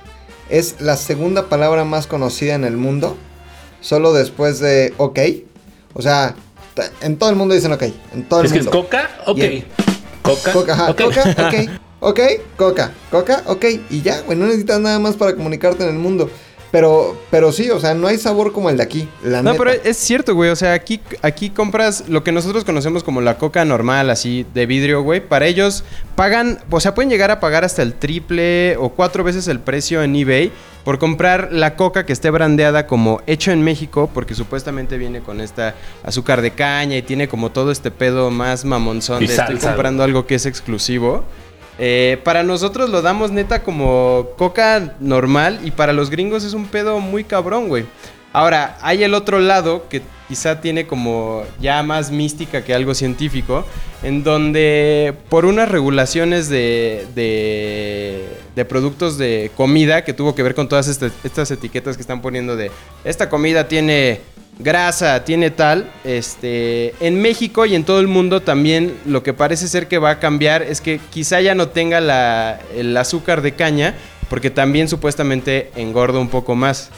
es la segunda palabra más conocida en el mundo, solo después de ok. O sea, en todo el mundo dicen ok, en todo el Es que es coca, ok. Coca, Coca, ajá, ok. coca, ok. Ok, coca, coca, ok. Y ya, güey, no necesitas nada más para comunicarte en el mundo. Pero, pero sí, o sea, no hay sabor como el de aquí. La No, neta. pero es cierto, güey. O sea, aquí, aquí compras lo que nosotros conocemos como la coca normal, así de vidrio, güey. Para ellos pagan, o sea, pueden llegar a pagar hasta el triple o cuatro veces el precio en eBay por comprar la coca que esté brandeada como hecho en México, porque supuestamente viene con esta azúcar de caña y tiene como todo este pedo más mamonzón Y de estoy comprando algo que es exclusivo. Eh, para nosotros lo damos neta como coca normal y para los gringos es un pedo muy cabrón, güey. Ahora, hay el otro lado que quizá tiene como ya más mística que algo científico, en donde por unas regulaciones de, de, productos de comida que tuvo que ver con todas este- estas etiquetas que están poniendo de esta comida tiene grasa, tiene tal, este, en México y en todo el mundo también lo que parece ser que va a cambiar es que quizá ya no tenga la, el azúcar de caña, porque también supuestamente engorda un poco más.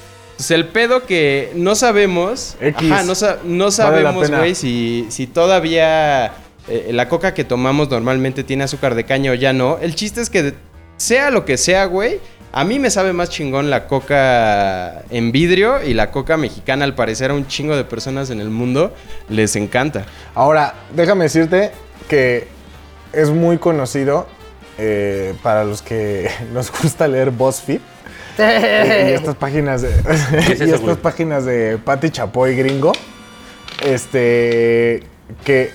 El pedo que no sabemos, X. ajá, no, sabemos, güey, si, si todavía eh, la coca que tomamos normalmente tiene azúcar de caña o ya no. El chiste es que sea lo que sea, güey, a mí me sabe más chingón la coca en vidrio y la coca mexicana, al parecer a un chingo de personas en el mundo les encanta. Ahora, déjame decirte que es muy conocido eh, para los que nos gusta leer BuzzFeed. Y, y estas páginas de. es y eso, estas páginas de Pati Chapoy gringo. Este. Que,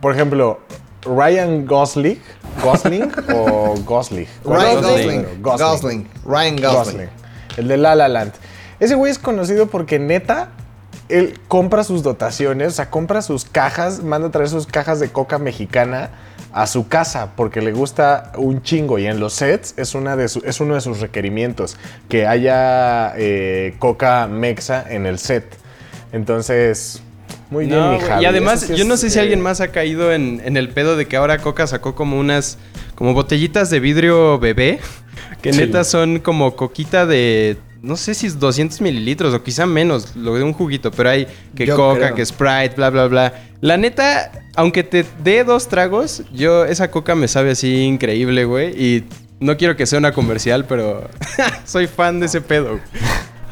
por ejemplo, Ryan Gosling. ¿Gosling o Gosling? Ryan ¿Cuál es el Gosling. primero? Gosling. Ryan Gosling. Gosling. El de La La Land. Ese güey es conocido porque neta, él compra sus dotaciones, o sea, compra sus cajas, manda a traer sus cajas de coca mexicana a su casa porque le gusta un chingo y en los sets es, una de su- es uno de sus requerimientos, que haya eh, coca mexa en el set. Entonces, muy bien, mi Javi. y además, sí yo no sé si eh, alguien más ha caído en, en el pedo de que ahora Coca sacó como unas, como botellitas de vidrio bebé, que Sí. neta son como coquita de, no sé si es 200 mililitros o quizá menos, lo de un juguito, pero hay que Yo Coca, creo. que Sprite, bla, bla, bla. La neta, aunque te dé dos tragos, yo, esa Coca me sabe así increíble, güey, y no quiero que sea una comercial, pero soy fan de ese pedo.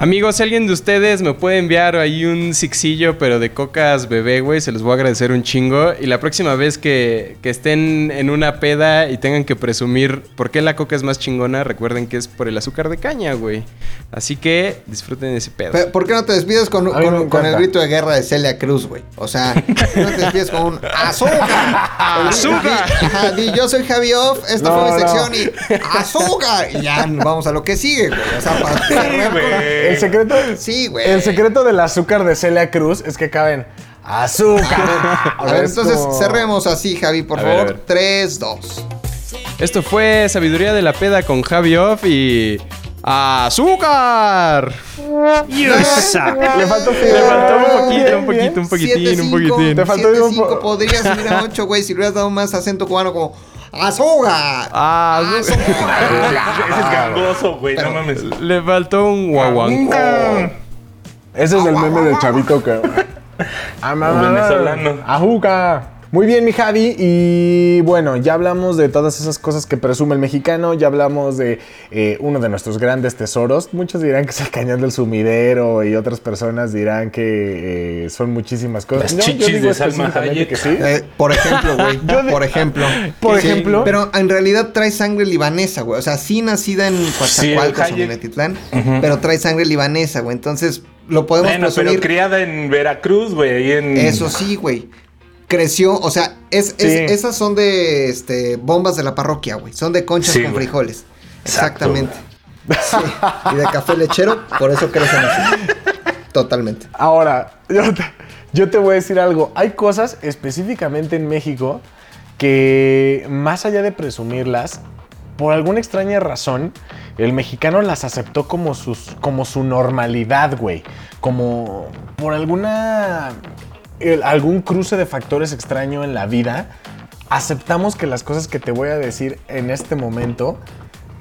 Amigos, si alguien de ustedes me puede enviar ahí un sixillo, pero de cocas bebé, güey, se los voy a agradecer un chingo. Y la próxima vez que, que estén en una peda y tengan que presumir por qué la coca es más chingona, recuerden que es por el azúcar de caña, güey. Así que disfruten ese pedo. Pe- ¿Por qué no te despides con, con- con el grito de guerra de Celia Cruz, güey? O sea, ¿por qué no te despides con un azúcar? ¡Azúcar! Di- Ajá, di, yo soy Javi Off, esta No, fue mi no. sección y azúcar. Y ya vamos a lo que sigue, güey. O sea, para con- El secreto, Sí, güey. el secreto del azúcar de Celia Cruz es que caben azúcar. A ver, Es entonces cerremos así, Javi, por A favor. ver. 3, 2. Esto fue Sabiduría de la Peda con Javi Off y... ¡Azúcar! Le faltó, Le faltó un poquito, un poquito, un poquitín, un poquitín. Te faltó un po- 5 podrías subir a 8, güey, si le hubieras dado más acento cubano como azúcar. Ah, Ese es gangoso, güey, no mames. Le faltó un guaguancó. Ese es el meme del chavito que. Ah, mamá. venezolano. Ajuca. Muy bien, mi Javi. Y bueno, ya hablamos de todas esas cosas que presume el mexicano. Ya hablamos de eh, uno de nuestros grandes tesoros. Muchos dirán que es el cañón del sumidero y otras personas dirán que eh, son muchísimas cosas. Las chichis de Salma Hayek. que sí. Eh, por ejemplo, güey. por ejemplo. Por Sí, ejemplo. Pero en realidad trae sangre libanesa, güey. O sea, sí nacida en Coatzacoalcos Sí, o pero trae sangre libanesa, güey. Entonces, lo podemos Bueno, pero criada en Veracruz, güey, ahí en... Eso sí, güey. Creció, o sea, es, es- Sí. esas son de este, bombas de la parroquia, güey. Son de conchas Sí, con güey. frijoles. Exacto. Exactamente. Sí. Y de café lechero, por eso crecen así. Totalmente. Ahora, yo te, yo te voy a decir algo. Hay cosas específicamente en México que, más allá de presumirlas, por alguna extraña razón, el mexicano las aceptó como, sus, como su normalidad, güey. Como por alguna. El- algún cruce de factores extraño en la vida, aceptamos que las cosas que te voy a decir en este momento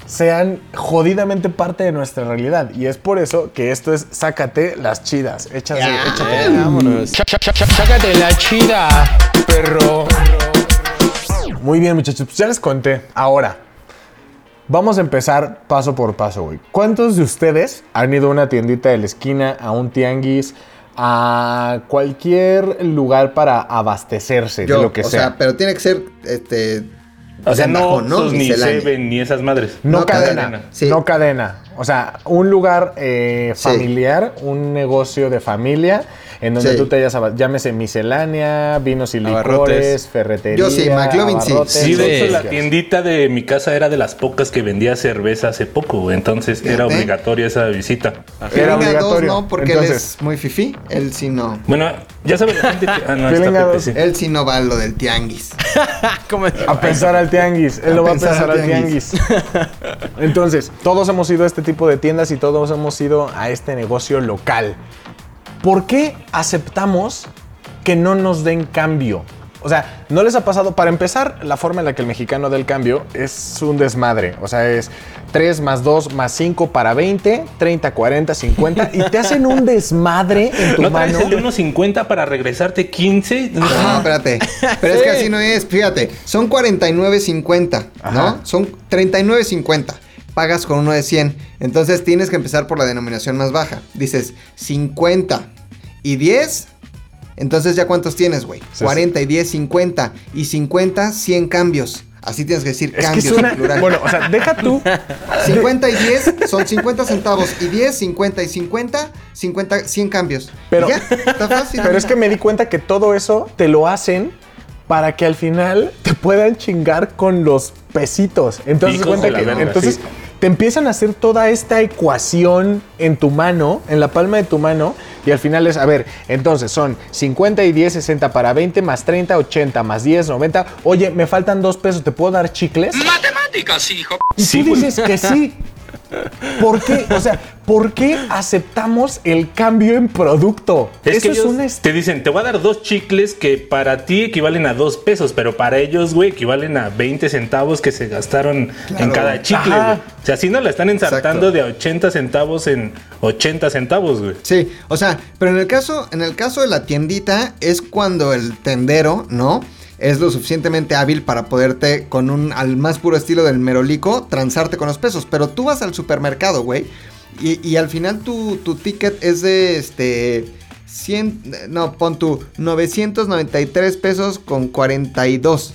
sean jodidamente parte de nuestra realidad. Y es por eso que esto es sácate las chidas. Échase, échate. Eh, vámonos. Sácate la chida, perro. Muy bien, muchachos. Pues ya les conté. Ahora, vamos a empezar paso por paso, güey. ¿Cuántos de ustedes han ido a una tiendita de la esquina, a un tianguis, a cualquier lugar para abastecerse Yo, de lo que o sea? sea, pero tiene que ser, este... O sea, no, bajón, esos ni. Seven ni esas madres. no, no cadena, cadena, sí. no cadena. O sea, un lugar eh, Sí. familiar, un negocio de familia, en donde Sí. tú te hayas, llámese miscelánea, vinos y licores, Abarrotes. ferretería. Yo sí, McLovin sí. Sí, de hecho, la tiendita de mi casa era de las pocas que vendía cerveza hace poco. Entonces era obligatoria esa visita. Que Era venga dos, obligatorio. no, porque él es muy fifí. Él sí no. Bueno, ya sabes la gente que. Ah, no, está sí. Él sí no va a lo del tianguis. A pensar al tianguis. Él A lo va a pensar al al tianguis. Entonces, todos hemos ido a este tipo de tiendas y todos hemos ido a este negocio local. ¿Por qué aceptamos que no nos den cambio? O sea, ¿no les ha pasado? Para empezar, la forma en la que el mexicano da el cambio es un desmadre. O sea, es 3 más 2 más 5 para 20, 30, 40, 50. Y te hacen un desmadre en tu ¿No mano. el de unos 50 para regresarte 15? No, espérate. Pero es que así no es. Fíjate, son 49.50, Ajá. ¿no? Son 39.50. Pagas con uno de 100. Entonces tienes que empezar por la denominación más baja. Dices 50 y 10. Entonces ya cuántos tienes, güey? Sí, 40 y 10, 50. Y 50, 100 cambios. Así tienes que decir Es que cambios es una... en plural. Bueno, o sea, deja tú... 50 y 10 son 50 centavos. Y 10, 50 y 50, 50, 100 cambios. Pero- ya, está fácil. Pero es que me di cuenta que todo eso te lo hacen para que al final te puedan chingar con los pesitos. Entonces, cuenta que, verga, entonces sí. Te empiezan a hacer toda esta ecuación en tu mano, en la palma de tu mano, y al final es, a ver, entonces son 50 y 10, 60 para 20, más 30, 80, más 10, 90. Oye, me faltan dos pesos, ¿te puedo dar chicles? Matemáticas, hijo. Y Sí, tú dices que sí. ¿Por qué? O sea, ¿por qué aceptamos el cambio en producto? Es Eso que es una te dicen, te voy a dar dos chicles que para ti equivalen a dos pesos, pero para ellos, güey, equivalen a 20 centavos que se gastaron en cada chicle. O sea, si no la están ensartando Exacto. de a 80 centavos en 80 centavos, güey. Sí, o sea, pero en el caso, en el caso de la tiendita es cuando el tendero, ¿no? Es lo suficientemente hábil para poderte, con un, al más puro estilo del merolico, transarte con los pesos. Pero tú vas al supermercado, güey, y, y al final tu, tu ticket es de, este, 100, no, pon tu 993 pesos con 42.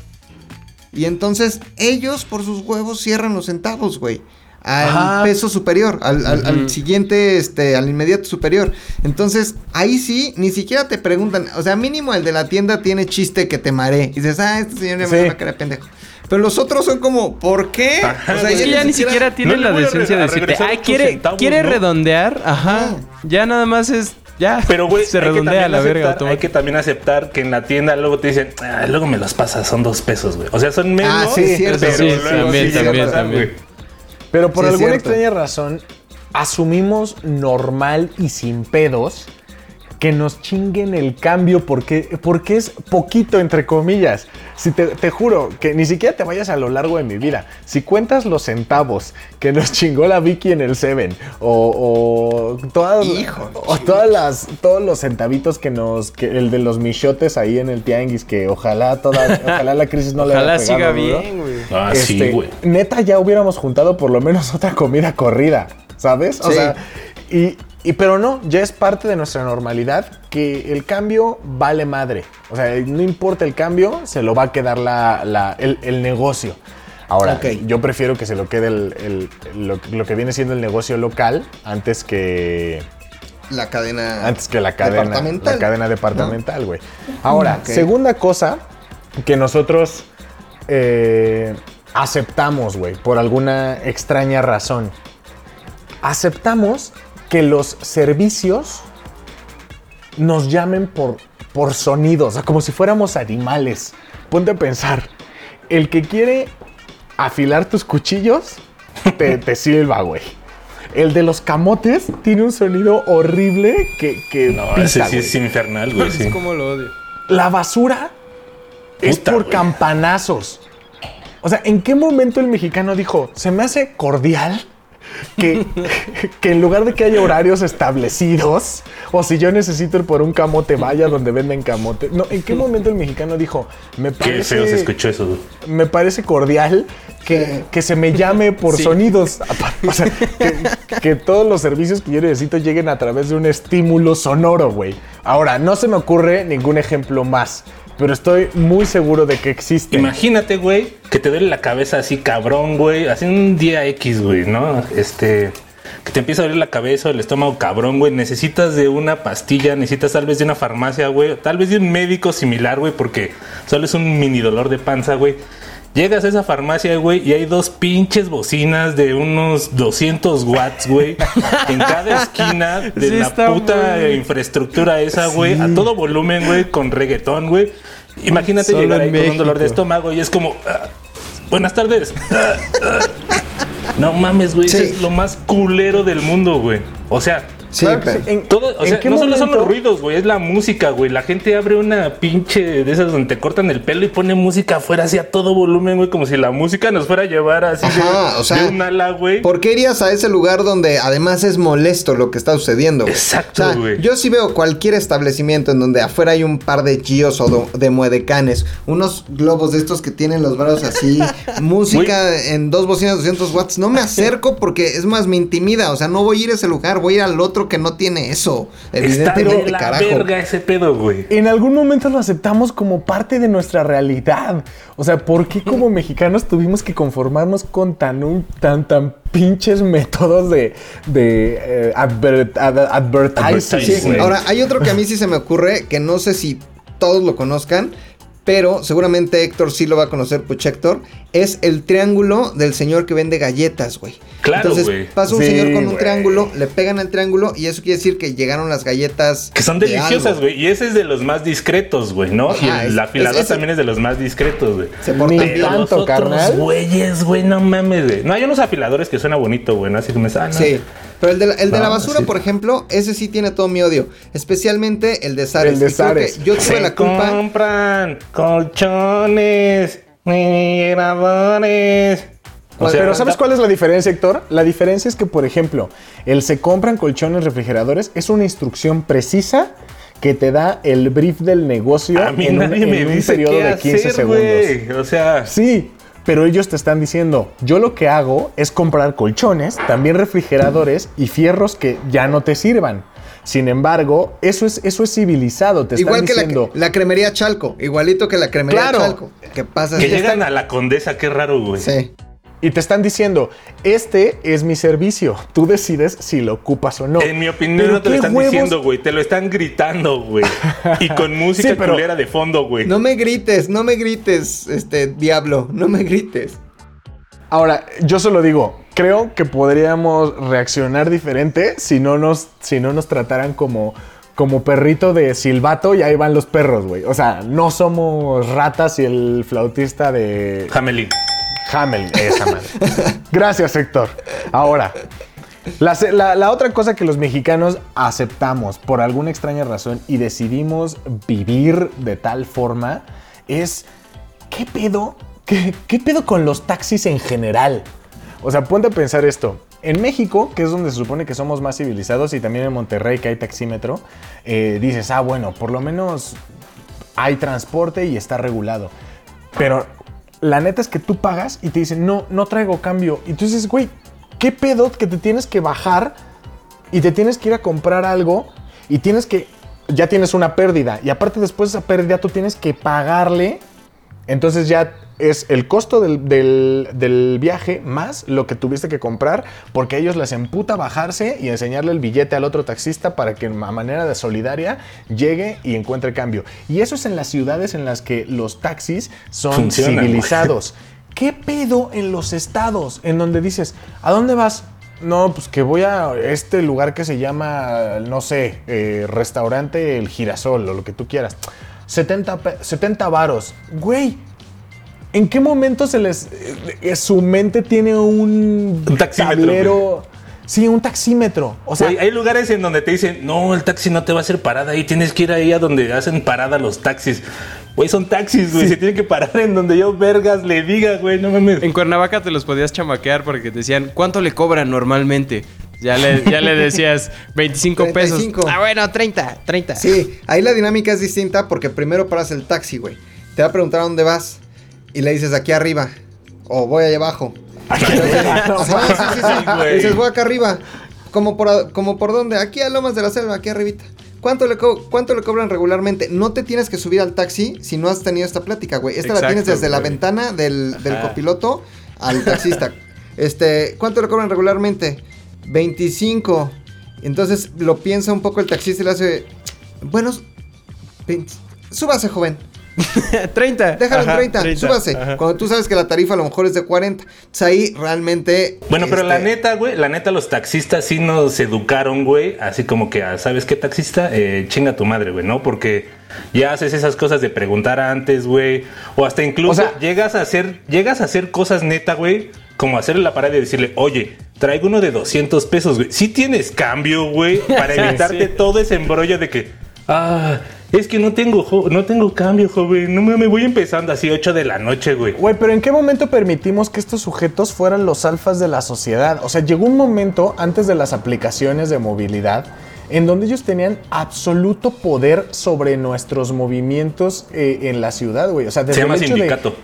Y entonces ellos por sus huevos cierran los centavos, güey. Al Ajá. peso superior, al, al- al siguiente, este, al inmediato superior. Entonces, ahí sí, ni siquiera te preguntan. O sea, mínimo el de la tienda tiene chiste que te maree. Y dices, ah, este señor ya Sí. me va a quedar pendejo. Pero los otros son como, ¿por qué? Ajá, o sea, Es que ya ni siquiera tienen No le la decencia de decirte, ay, tus quiere, centavos, quiere ¿no?" redondear, ajá. Ah. Ya nada más es, ya. Pero, güey, se redondea la verga aceptar- Hay que también aceptar que en la tienda luego te dicen, ah, luego me los pasas, son dos pesos, güey. O sea, son menos. Ah, sí, es cierto. pero Sí, luego también, pasar, también. Pero por Sí, alguna extraña razón, asumimos normal y sin pedos que nos chinguen el cambio porque, porque es poquito, entre comillas. Si te, te juro que ni siquiera te vayas a lo largo de mi vida. Si cuentas los centavos que nos chingó la Vicky en el Seven o, o todas, Hijo, o todas las, todos los centavitos que nos, que el de los michotes ahí en el tianguis, que ojalá toda, ojalá la crisis no le Ojalá pegado siga bien, güey. Ah, sí, Este, güey. Neta, ya hubiéramos juntado por lo menos otra comida corrida, ¿sabes? O Sí. sea, y, y pero no, ya es parte de nuestra normalidad que el cambio vale madre. O sea, no importa el cambio, se lo va a quedar la, la- el, el negocio. Ahora, yo prefiero que se lo quede el- el- lo, lo que viene siendo el negocio local antes que, La cadena. antes que la cadena, departamental, la cadena departamental, güey. Ahora, segunda cosa que nosotros eh, aceptamos, güey, por alguna extraña razón. Aceptamos que los servicios nos llamen por, por sonidos, o sea, como si fuéramos animales. Ponte a pensar, el que quiere afilar tus cuchillos, te, te silba, güey. El de los camotes tiene un sonido horrible que, que No, pisa, ese sí es infernal, güey. sí. Es como lo odio. La basura es por güey. campanazos. O sea, ¿en qué momento el mexicano dijo, se me hace cordial que, que en lugar de que haya horarios establecidos, o si yo necesito ir por un camote, vaya donde venden camote? No, ¿en qué momento el mexicano dijo, me Qué parece, feo se escuchó eso, güey. me parece cordial que, que se me llame por sonidos? O sea, que, que todos los servicios que yo necesito lleguen a través de un estímulo sonoro, güey. Ahora, no se me ocurre ningún ejemplo más, pero estoy muy seguro de que existe. Imagínate, güey, que te duele la cabeza así cabrón, güey. Así un día X, güey, ¿no? Este. Que te empieza a doler la cabeza o el estómago cabrón, güey. Necesitas de una pastilla, necesitas tal vez de una farmacia, güey. Tal vez de un médico similar, güey, porque solo es un mini dolor de panza, güey. Llegas a esa farmacia, güey, y hay dos pinches bocinas de unos 200 watts, güey, en cada esquina de Sí, la puta muy- infraestructura esa, güey, a todo volumen, güey, con reggaetón, güey. Imagínate Solo llegar ahí con un dolor de estómago y es como, "Ah, buenas tardes. Ah, ah". No mames, güey, Sí. es lo más culero del mundo, güey. O sea, Sí, Claro pero- sí. ¿En- todo, o en sea, qué no solo son los ruidos, güey, es la música, güey. La gente abre una pinche de esas donde te cortan el pelo y pone música afuera así a todo volumen, güey, como si la música nos fuera a llevar así de, o sea, de un ala, güey. ¿Por qué irías a ese lugar donde además es molesto lo que está sucediendo? güey? Exacto, O sea, güey. yo sí veo cualquier establecimiento en donde afuera hay un par de gios o de muedecanes, unos globos de estos que tienen los brazos así, música en dos bocinas 200 watts, no me acerco porque es más me intimida, o sea, no voy a ir a ese lugar, voy a ir al otro que no tiene eso. Está de la carajo. verga ese pedo, güey. En algún momento lo aceptamos como parte de nuestra realidad. O sea, ¿por qué como mexicanos tuvimos que conformarnos con tan, un- tan, tan pinches métodos de, de eh, adver- ad- advertising? Sí, ahora hay otro que a mí sí se me ocurre, que no sé si todos lo conozcan, pero seguramente Héctor sí lo va a conocer, Puch Héctor, es el triángulo del señor que vende galletas, güey. Claro, Entonces güey. pasa un Sí, señor con un triángulo, le pegan al triángulo y eso quiere decir que llegaron las galletas. Que son de deliciosas, güey. Y ese es de los más discretos, güey, ¿no? y el es- afilador es- también es de los más discretos, güey. Se portan Ni bien. tanto, los otros carnal. güeyes, güey, no mames, güey. No, hay unos afiladores que suena bonito, güey, ¿no? Así que me ah, no. Sí. Pero el de la, el de la basura, sí. por ejemplo, ese sí tiene todo mi odio. Especialmente el de Sares. El de Sares. Yo tuve Se la culpa. compran colchones, refrigeradores. O sea, Pero ¿sabes cuál es la diferencia, Héctor? La diferencia es que, por ejemplo, el se compran colchones refrigeradores es una instrucción precisa que te da el brief del negocio A mí en un, nadie me en un dice periodo qué de 15 hacer, segundos. güey. O sea, Sí, pero ellos te están diciendo, yo lo que hago es comprar colchones, también refrigeradores y fierros que ya no te sirvan. Sin embargo, eso es, eso es civilizado, te Igual están que la, diciendo... la cremería Chalco, igualito que la cremería Claro. Chalco. ¿Qué pasa? que llegan están- a la condesa, qué raro, güey. Sí. Y te están diciendo, este es mi servicio, tú decides si lo ocupas o no. En mi opinión Pero no te lo ¿qué están huevos? diciendo, güey. Te lo están gritando, güey. Y con música Sí, pero- culera de fondo, güey. No me grites, no me grites, este diablo, no me grites. Ahora, yo solo digo, creo que podríamos reaccionar diferente si no nos, si no nos trataran como, como perrito de silbato y ahí van los perros, güey. O sea, no somos ratas y el flautista de Hamelin. Hamel, esa madre. Gracias, Héctor. Ahora, la, otra cosa que los mexicanos aceptamos por alguna extraña razón y decidimos vivir de tal forma es, ¿qué pedo? ¿Qué, qué pedo con los taxis en general? O sea, ponte a pensar esto. En México, que es donde se supone que somos más civilizados, y también en Monterrey, que hay taxímetro, eh, dices, ah, bueno, por lo menos hay transporte y está regulado. Pero la neta es que tú pagas y te dicen, no, no traigo cambio. Y tú dices, güey, ¿qué pedo que te tienes que bajar y te tienes que ir a comprar algo y tienes que, ya tienes una pérdida y aparte después de esa pérdida tú tienes que pagarle, entonces ya es el costo del, del- del viaje más lo que tuviste que comprar porque a ellos les emputa bajarse y enseñarle el billete al otro taxista para que a manera de solidaria llegue y encuentre cambio. Y eso es en las ciudades en las que los taxis son civilizados. ¿Qué pedo en los estados en donde dices, ¿a dónde vas? No, pues que voy a este lugar que se llama, no sé, eh, restaurante El Girasol o lo que tú quieras. 70, pe- 70 varos. Güey, ¿en qué momento se les... eh, eh, su mente tiene un, Un taxímetro, tablero... Sí, un taxímetro. O sea, Güey, hay lugares en donde te dicen, no, el taxi no te va a hacer parada ahí, tienes que ir ahí a donde hacen parada los taxis. Güey, son taxis, güey, se tienen que parar en donde yo vergas le diga, güey, no mames. En Cuernavaca te los podías chamaquear porque te decían, ¿cuánto le cobran normalmente? Ya le, ya le decías 25 pesos. 35. Ah, bueno, 30, 30. Sí, ahí la dinámica es distinta porque primero paras el taxi, güey. Te va a preguntar a dónde vas y le dices aquí arriba o voy allá abajo. Ajá, sí, sí, sí. güey. Dices voy acá arriba. ¿Como por, como por dónde? Aquí a Lomas de la Selva, aquí arribita. ¿Cuánto le, ¿Cuánto le cobran regularmente? No te tienes que subir al taxi si no has tenido esta plática, güey. Esta la tienes desde la ventana del, del copiloto al taxista. Este, ¿cuánto le cobran regularmente? 25. Entonces lo piensa un poco el taxista y le hace, bueno, 20 súbase, joven. 30. Déjalo Ajá, en 30, súbase. ajá. Cuando tú sabes que la tarifa a lo mejor es de 40. Entonces ahí realmente. Bueno, pero la este, neta, güey, la neta, los taxistas sí nos educaron, güey. Así como que, ah, ¿sabes qué, taxista? Eh, chinga tu madre, güey, ¿no? Porque ya haces esas cosas de preguntar antes, güey. O hasta incluso O sea- llegas a hacer, llegas a hacer cosas neta, güey. Como hacerle la parada y decirle, oye, traigo uno de 200 pesos, güey. Si tienes cambio, güey, para evitarte todo ese embrollo de que, ah, es que no tengo, no tengo cambio, joven. No me, me voy empezando así 8 de la noche, güey. Güey, pero ¿en qué momento permitimos que estos sujetos fueran los alfas de la sociedad? O sea, llegó un momento antes de las aplicaciones de movilidad en donde ellos tenían absoluto poder sobre nuestros movimientos eh, en la ciudad, güey. O sea, desde Se llama el hecho de, sindicato.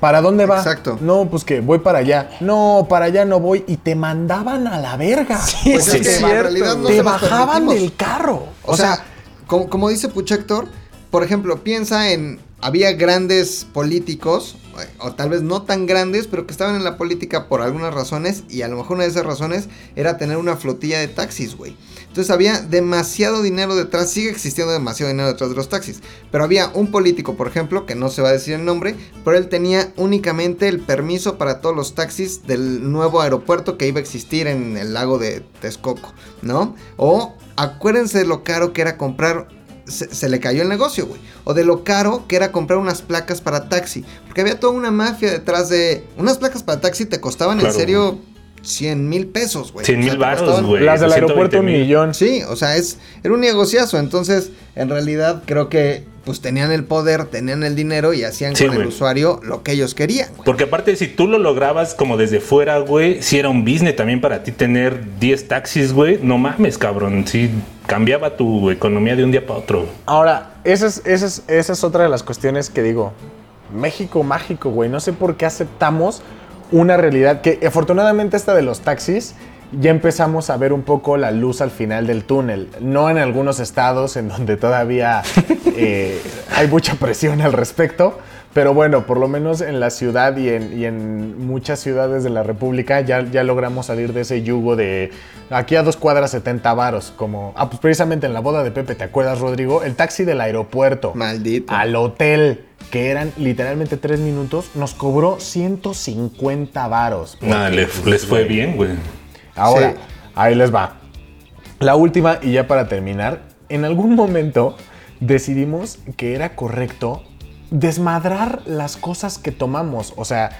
¿Para dónde va? Exacto. No, pues que voy para allá. No, para allá no voy. Y te mandaban a la verga. Pues Sí, es que es en cierto, realidad no te bajaban del carro. O, sea, como, dice Puchector, por ejemplo, piensa en. Había grandes políticos, eh, o tal vez no tan grandes, pero que estaban en la política por algunas razones, y a lo mejor una de esas razones era tener una flotilla de taxis, güey. Entonces había demasiado dinero detrás, sigue existiendo demasiado dinero detrás de los taxis. Pero había un político, por ejemplo, que no se va a decir el nombre, pero él tenía únicamente el permiso para todos los taxis del nuevo aeropuerto que iba a existir en el lago de Texcoco, ¿no? O acuérdense de lo caro que era comprar se, se le cayó el negocio, güey. O de lo caro que era comprar unas placas para taxi. Porque había toda una mafia detrás de... Unas placas para taxi te costaban Claro, en serio 100 mil pesos, güey. 100 O sea, mil te varos, costaban- güey. Las del 120 aeropuerto un mil. millón. Sí, o sea, es, era un negociazo. Entonces, en realidad, creo que pues tenían el poder, tenían el dinero y hacían Sí, con el usuario lo que ellos querían. Porque aparte, si tú lo lograbas como desde fuera, güey, si era un business también para ti tener 10 taxis, güey, no mames, cabrón. Sí, cambiaba tu economía de un día para otro. Ahora, esa es, esa, es, esa es otra de las cuestiones que digo. México mágico, güey. No sé por qué aceptamos una realidad que afortunadamente esta de los taxis ya empezamos a ver un poco la luz al final del túnel. No en algunos estados en donde todavía eh, hay mucha presión al respecto. Pero bueno, por lo menos en la ciudad y en, y en muchas ciudades de la República ya, ya logramos salir de ese yugo de aquí a dos cuadras 70 varos. Como, ah, pues precisamente en la boda de Pepe, ¿te acuerdas, Rodrigo? El taxi del aeropuerto Maldito. al hotel, que eran literalmente tres minutos, nos cobró 150 varos. Nada, le- les fue bien, güey. Ahora, Sí. ahí les va. La última, y ya para terminar, en algún momento decidimos que era correcto desmadrar las cosas que tomamos. O sea,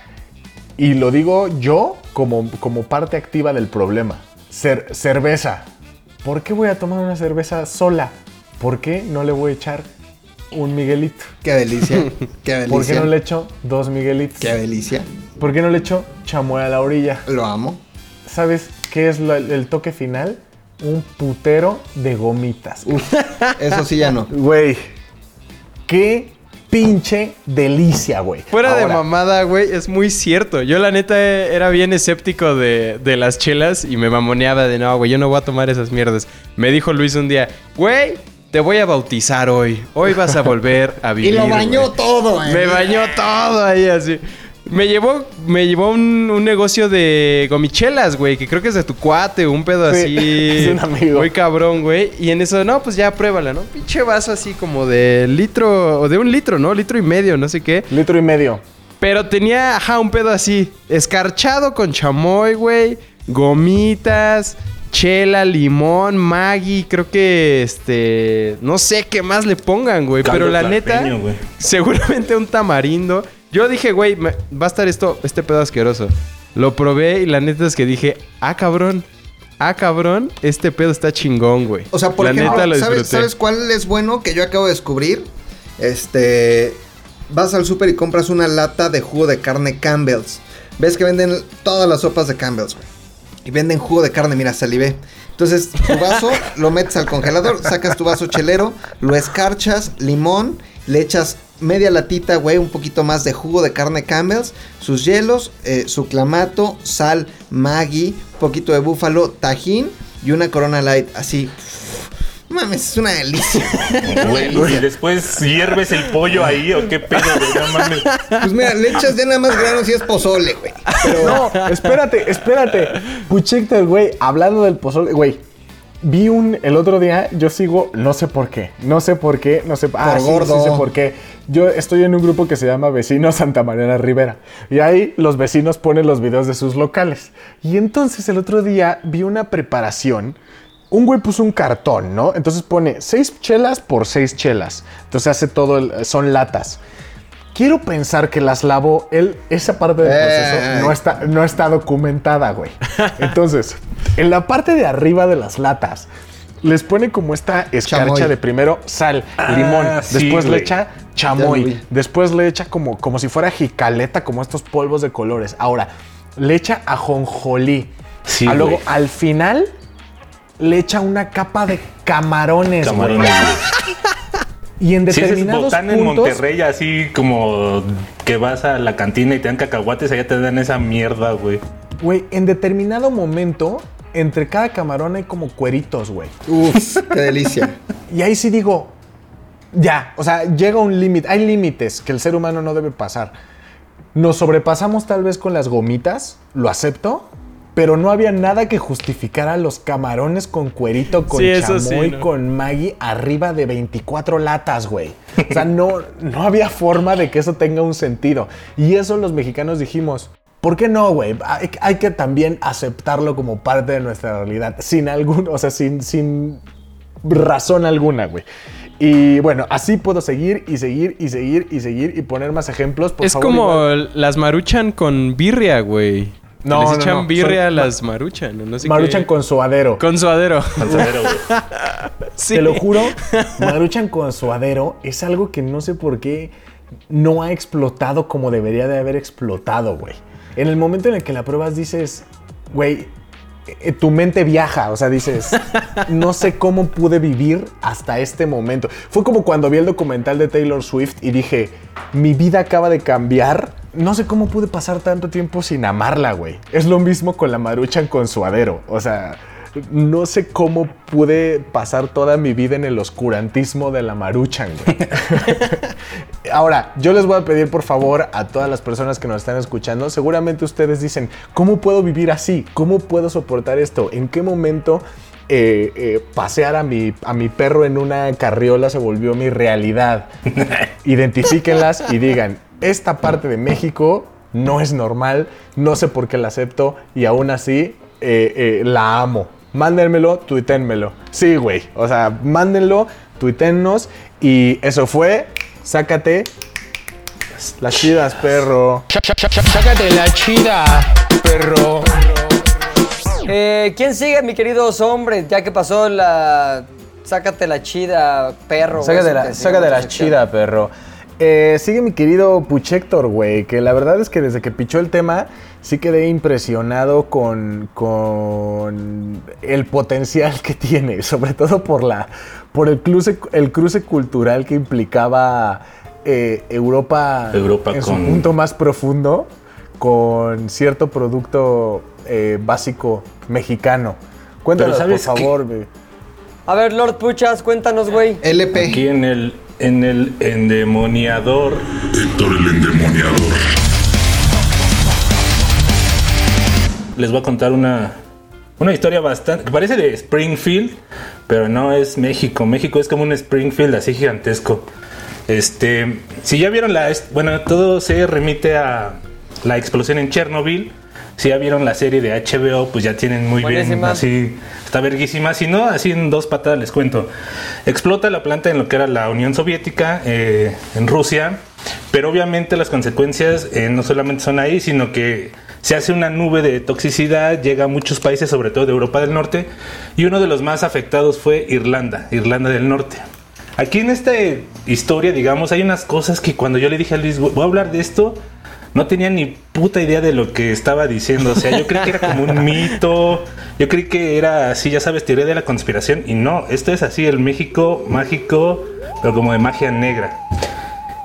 y lo digo yo como, como parte activa del problema. Cer- cerveza. ¿Por qué voy a tomar una cerveza sola? ¿Por qué no le voy a echar un Miguelito? Qué delicia. Qué delicia. ¿Por qué no le echo dos Miguelitos? Qué delicia. ¿Por qué no le echo chamoy a la orilla? Lo amo. ¿Sabes qué es lo- el toque final? Un putero de gomitas. Eso sí ya no. Güey, qué pinche delicia, güey. Fuera de mamada, güey, es muy cierto. Yo la neta eh, era bien escéptico de, de las chelas y me mamoneaba de no, güey, yo no voy a tomar esas mierdas. Me dijo Luis un día, güey, te voy a bautizar hoy. Hoy vas a volver a Y vivir. lo bañó güey". todo, eh. Me bañó todo ahí así. Me llevó, me llevó un, un negocio de gomichelas, güey, que creo que es de tu cuate, un pedo Sí, así. es un amigo. Muy cabrón, güey. Y en eso, no, pues ya pruébala, ¿no? Pinche vaso así como de litro, o de un litro, ¿no? Litro y medio, no sé qué. Litro y medio. Pero tenía, ajá, un pedo así. Escarchado con chamoy, güey. Gomitas, chela, limón, Maggi. Creo que, este... No sé qué más le pongan, güey. Caldo Pero la neta, seguramente un tamarindo. Yo dije, güey, me- va a estar esto, este pedo asqueroso. Lo probé y la neta es que dije, ah, cabrón. ah, cabrón, este pedo está chingón, güey. O sea, por La ejemplo, neta lo ¿sabes, disfruté. ¿sabes cuál es bueno que yo acabo de descubrir? Este. Vas al súper y compras una lata de jugo de carne Campbell's. Ves que venden todas las sopas de Campbell's, güey. Y venden jugo de carne, mira, salivé. Entonces, tu vaso lo metes al congelador, sacas tu vaso chelero, lo escarchas, limón, le echas media latita, güey, un poquito más de jugo de carne Campbell's, sus hielos, eh, su clamato, sal, Maggi, un poquito de búfalo, tajín y una corona light, así. Mames, es una delicia. Güey, y después hierves el pollo ahí o qué pedo, güey, no mames. Pues mira, le echas ya nada más granos y es pozole, güey. No, espérate, espérate. Puchector, güey, hablando del pozole, güey. Vi un, el otro día, yo sigo, no sé por qué, no sé por qué, no sé, ah, Por sí, gordo. sí sé por qué. Yo estoy en un grupo que se llama Vecinos Santa María Rivera. Y ahí los vecinos ponen los videos de sus locales. Y entonces el otro día vi una preparación. Un güey puso un cartón, ¿no? Entonces pone seis chelas por seis chelas. Entonces hace todo, el- son latas. Quiero pensar que las lavó él, esa parte del Eh. proceso no está, no está documentada, güey. Entonces, en la parte de arriba de las latas, les pone como esta escarcha Chamoy. de primero sal, Ah, limón, sí, después le echa chamoy, después le echa como, como si fuera jicaleta, como estos polvos de colores. Ahora, le echa ajonjolí. Sí, Ah, luego, al final, le echa una capa de camarones. Camarones. Y en Si determinados botán en puntos... Monterrey, así como que vas a la cantina y te dan cacahuates, allá te dan esa mierda, güey. Güey, en determinado momento, entre cada camarón hay como cueritos, güey. Uf, qué delicia. Y ahí sí digo, ya, o sea, llega un límite, hay límites que el ser humano no debe pasar. Nos sobrepasamos tal vez con las gomitas, lo acepto, pero no había nada que justificara los camarones con cuerito, con Sí, chamoy, sí, ¿no? con Maggi arriba de 24 latas, güey. O sea, no, no había forma de que eso tenga un sentido. Y eso los mexicanos dijimos, ¿por qué no, güey? Hay, hay que también aceptarlo como parte de nuestra realidad, sin algún, o sea, sin, sin razón alguna, güey. Y bueno, así puedo seguir y seguir y seguir y seguir y poner más ejemplos. Por es favor, como igual. las maruchan con birria, güey. No, Les no, echan no. birria a Son- las maruchan. No sé Maruchan qué. con suadero. Con suadero. Panzadero, güey. Sí. Te lo juro, Maruchan con suadero es algo que no sé por qué no ha explotado como debería de haber explotado, güey. En el momento en el que la pruebas dices, güey, eh, tu mente viaja, o sea, dices, no sé cómo pude vivir hasta este momento. Fue como cuando vi el documental de Taylor Swift y dije, mi vida acaba de cambiar. No sé cómo pude pasar tanto tiempo sin amarla, güey. Es lo mismo con la Maruchan con suadero. O sea, no sé cómo pude pasar toda mi vida en el oscurantismo de la Maruchan, güey. Ahora, yo les voy a pedir por favor a todas las personas que nos están escuchando, seguramente ustedes dicen, ¿cómo puedo vivir así? ¿Cómo puedo soportar esto? ¿En qué momento eh, eh, pasear a mi, a mi perro en una carriola se volvió mi realidad? Identifíquenlas y digan, esta parte de México no es normal, no sé por qué la acepto y aún así eh, eh, la amo. Mándenmelo, tuítenmelo. Sí, güey. O sea, mándenlo, tuítennos. Y eso fue. Sácate las chidas, perro. Sácate la chida, perro. Eh, ¿Quién sigue, mi queridos hombres? Ya que pasó la... Sácate la chida, perro. De la, de la chida, perro. Eh, sigue mi querido Puchector, güey, que la verdad es que desde que pichó el tema, sí quedé impresionado con, con el potencial que tiene, sobre todo por, la, por el, cruce, el cruce cultural que implicaba eh, Europa, Europa en su punto más profundo con cierto producto eh, básico mexicano. Cuéntanos, por favor, güey. A ver, Lord Puchas, cuéntanos, güey. LP. Aquí en el, en el endemoniador. Héctor el endemoniador. Les voy a contar una, una historia bastante. que parece de Springfield, pero no es México. México es como un Springfield así gigantesco. Este. Si ya vieron la. Bueno, todo se remite a la explosión en Chernobyl. Si ya vieron la serie de HBO, pues ya tienen muy bien Buenísima. así. Está verguísima. Si no, así en dos patadas les cuento. Explota la planta en lo que era la Unión Soviética, eh, en Rusia. Pero obviamente las consecuencias eh, no solamente son ahí, sino que se hace una nube de toxicidad, llega a muchos países, sobre todo de Europa del Norte, y uno de los más afectados fue Irlanda, Irlanda del Norte. Aquí en esta historia, digamos, hay unas cosas que cuando yo le dije a Luis, voy a hablar de esto, no tenía ni puta idea de lo que estaba diciendo. O sea, yo creí que era como un mito. Yo creí que era así, ya sabes, teoría de la conspiración. Y no, esto es así, el México mágico, pero como de magia negra.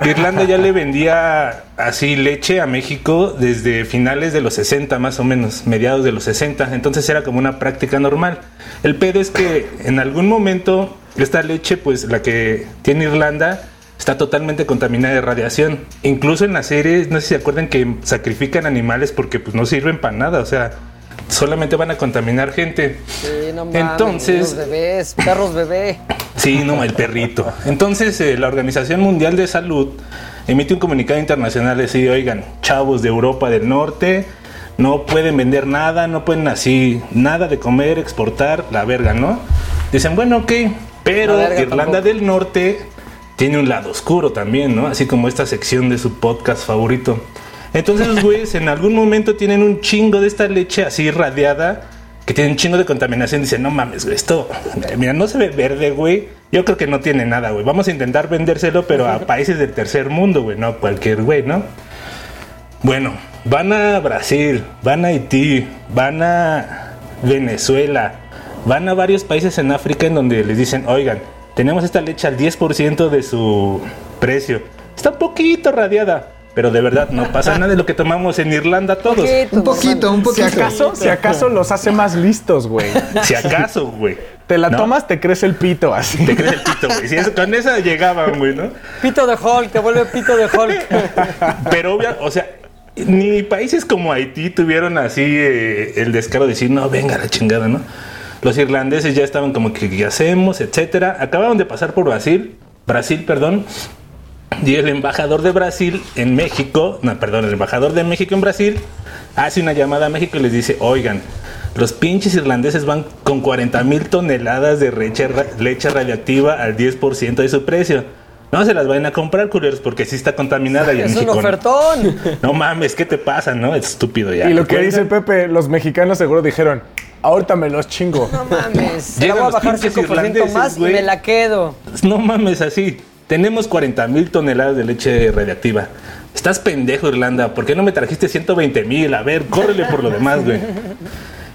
Irlanda ya le vendía así leche a México desde finales de los 60 más o menos, mediados de los 60, entonces era como una práctica normal. El pedo es que en algún momento esta leche, pues la que tiene Irlanda, está totalmente contaminada de radiación. Incluso en las series, no sé si se acuerdan que sacrifican animales porque pues no sirven para nada, o sea, solamente van a contaminar gente. Sí, no mames, Entonces- bebés, perros bebé. Sí, no, el perrito. Entonces, eh, la Organización Mundial de Salud emite un comunicado internacional así, oigan, chavos de Europa del Norte, no pueden vender nada, no pueden así, nada de comer, exportar, la verga, ¿no? Dicen, bueno, ok, pero verga Irlanda tampoco. del Norte tiene un lado oscuro también, ¿no? Así como esta sección de su podcast favorito. Entonces los güeyes en algún momento tienen un chingo de esta leche así irradiada que tiene un chingo de contaminación. Dicen, no mames, güey, esto, mira, no se ve verde, güey. Yo creo que no tiene nada, güey. Vamos a intentar vendérselo, pero a países del tercer mundo, güey, no a cualquier güey, ¿no? Bueno, van a Brasil, van a Haití, van a Venezuela, van a varios países en África en donde les dicen, oigan, tenemos esta leche al 10% de su precio. Está un poquito radiada, pero de verdad no pasa nada de lo que tomamos en Irlanda todos. Poquito, Un poquito, un Si poquito. acaso, si acaso los hace más listos, güey. Si acaso, güey. Te la ¿No? tomas, te crece el pito así. Te crees el pito, güey. Si eso- con esa llegaban, güey, ¿no? Pito de Hulk, te vuelve pito de Hulk. Pero, obvia- o sea, ni países como Haití tuvieron así eh, el descaro de decir, no, venga la chingada, ¿no? Los irlandeses ya estaban como que, ¿qué hacemos? Etcétera. Acabaron de pasar por Brasil, Brasil, perdón. Y el embajador de Brasil en México, no, perdón, el embajador de México en Brasil hace una llamada a México y les dice, oigan, los pinches irlandeses van con 40 mil toneladas de leche, leche radioactiva al 10% de su precio. No se las vayan a comprar, culeros, porque sí está contaminada y en Es un México. no. ofertón. No mames, ¿qué te pasa, no? Es estúpido ya. Y lo que dice Pepe, los mexicanos seguro dijeron, ahorita me los chingo. No mames. Llegan voy a bajar pinches 5% irlandeses, más y me la quedo. No mames, así. Tenemos 40 mil toneladas de leche radiactiva. Estás pendejo, Irlanda. ¿Por qué no me trajiste 120 mil? A ver, córrele por lo demás, güey.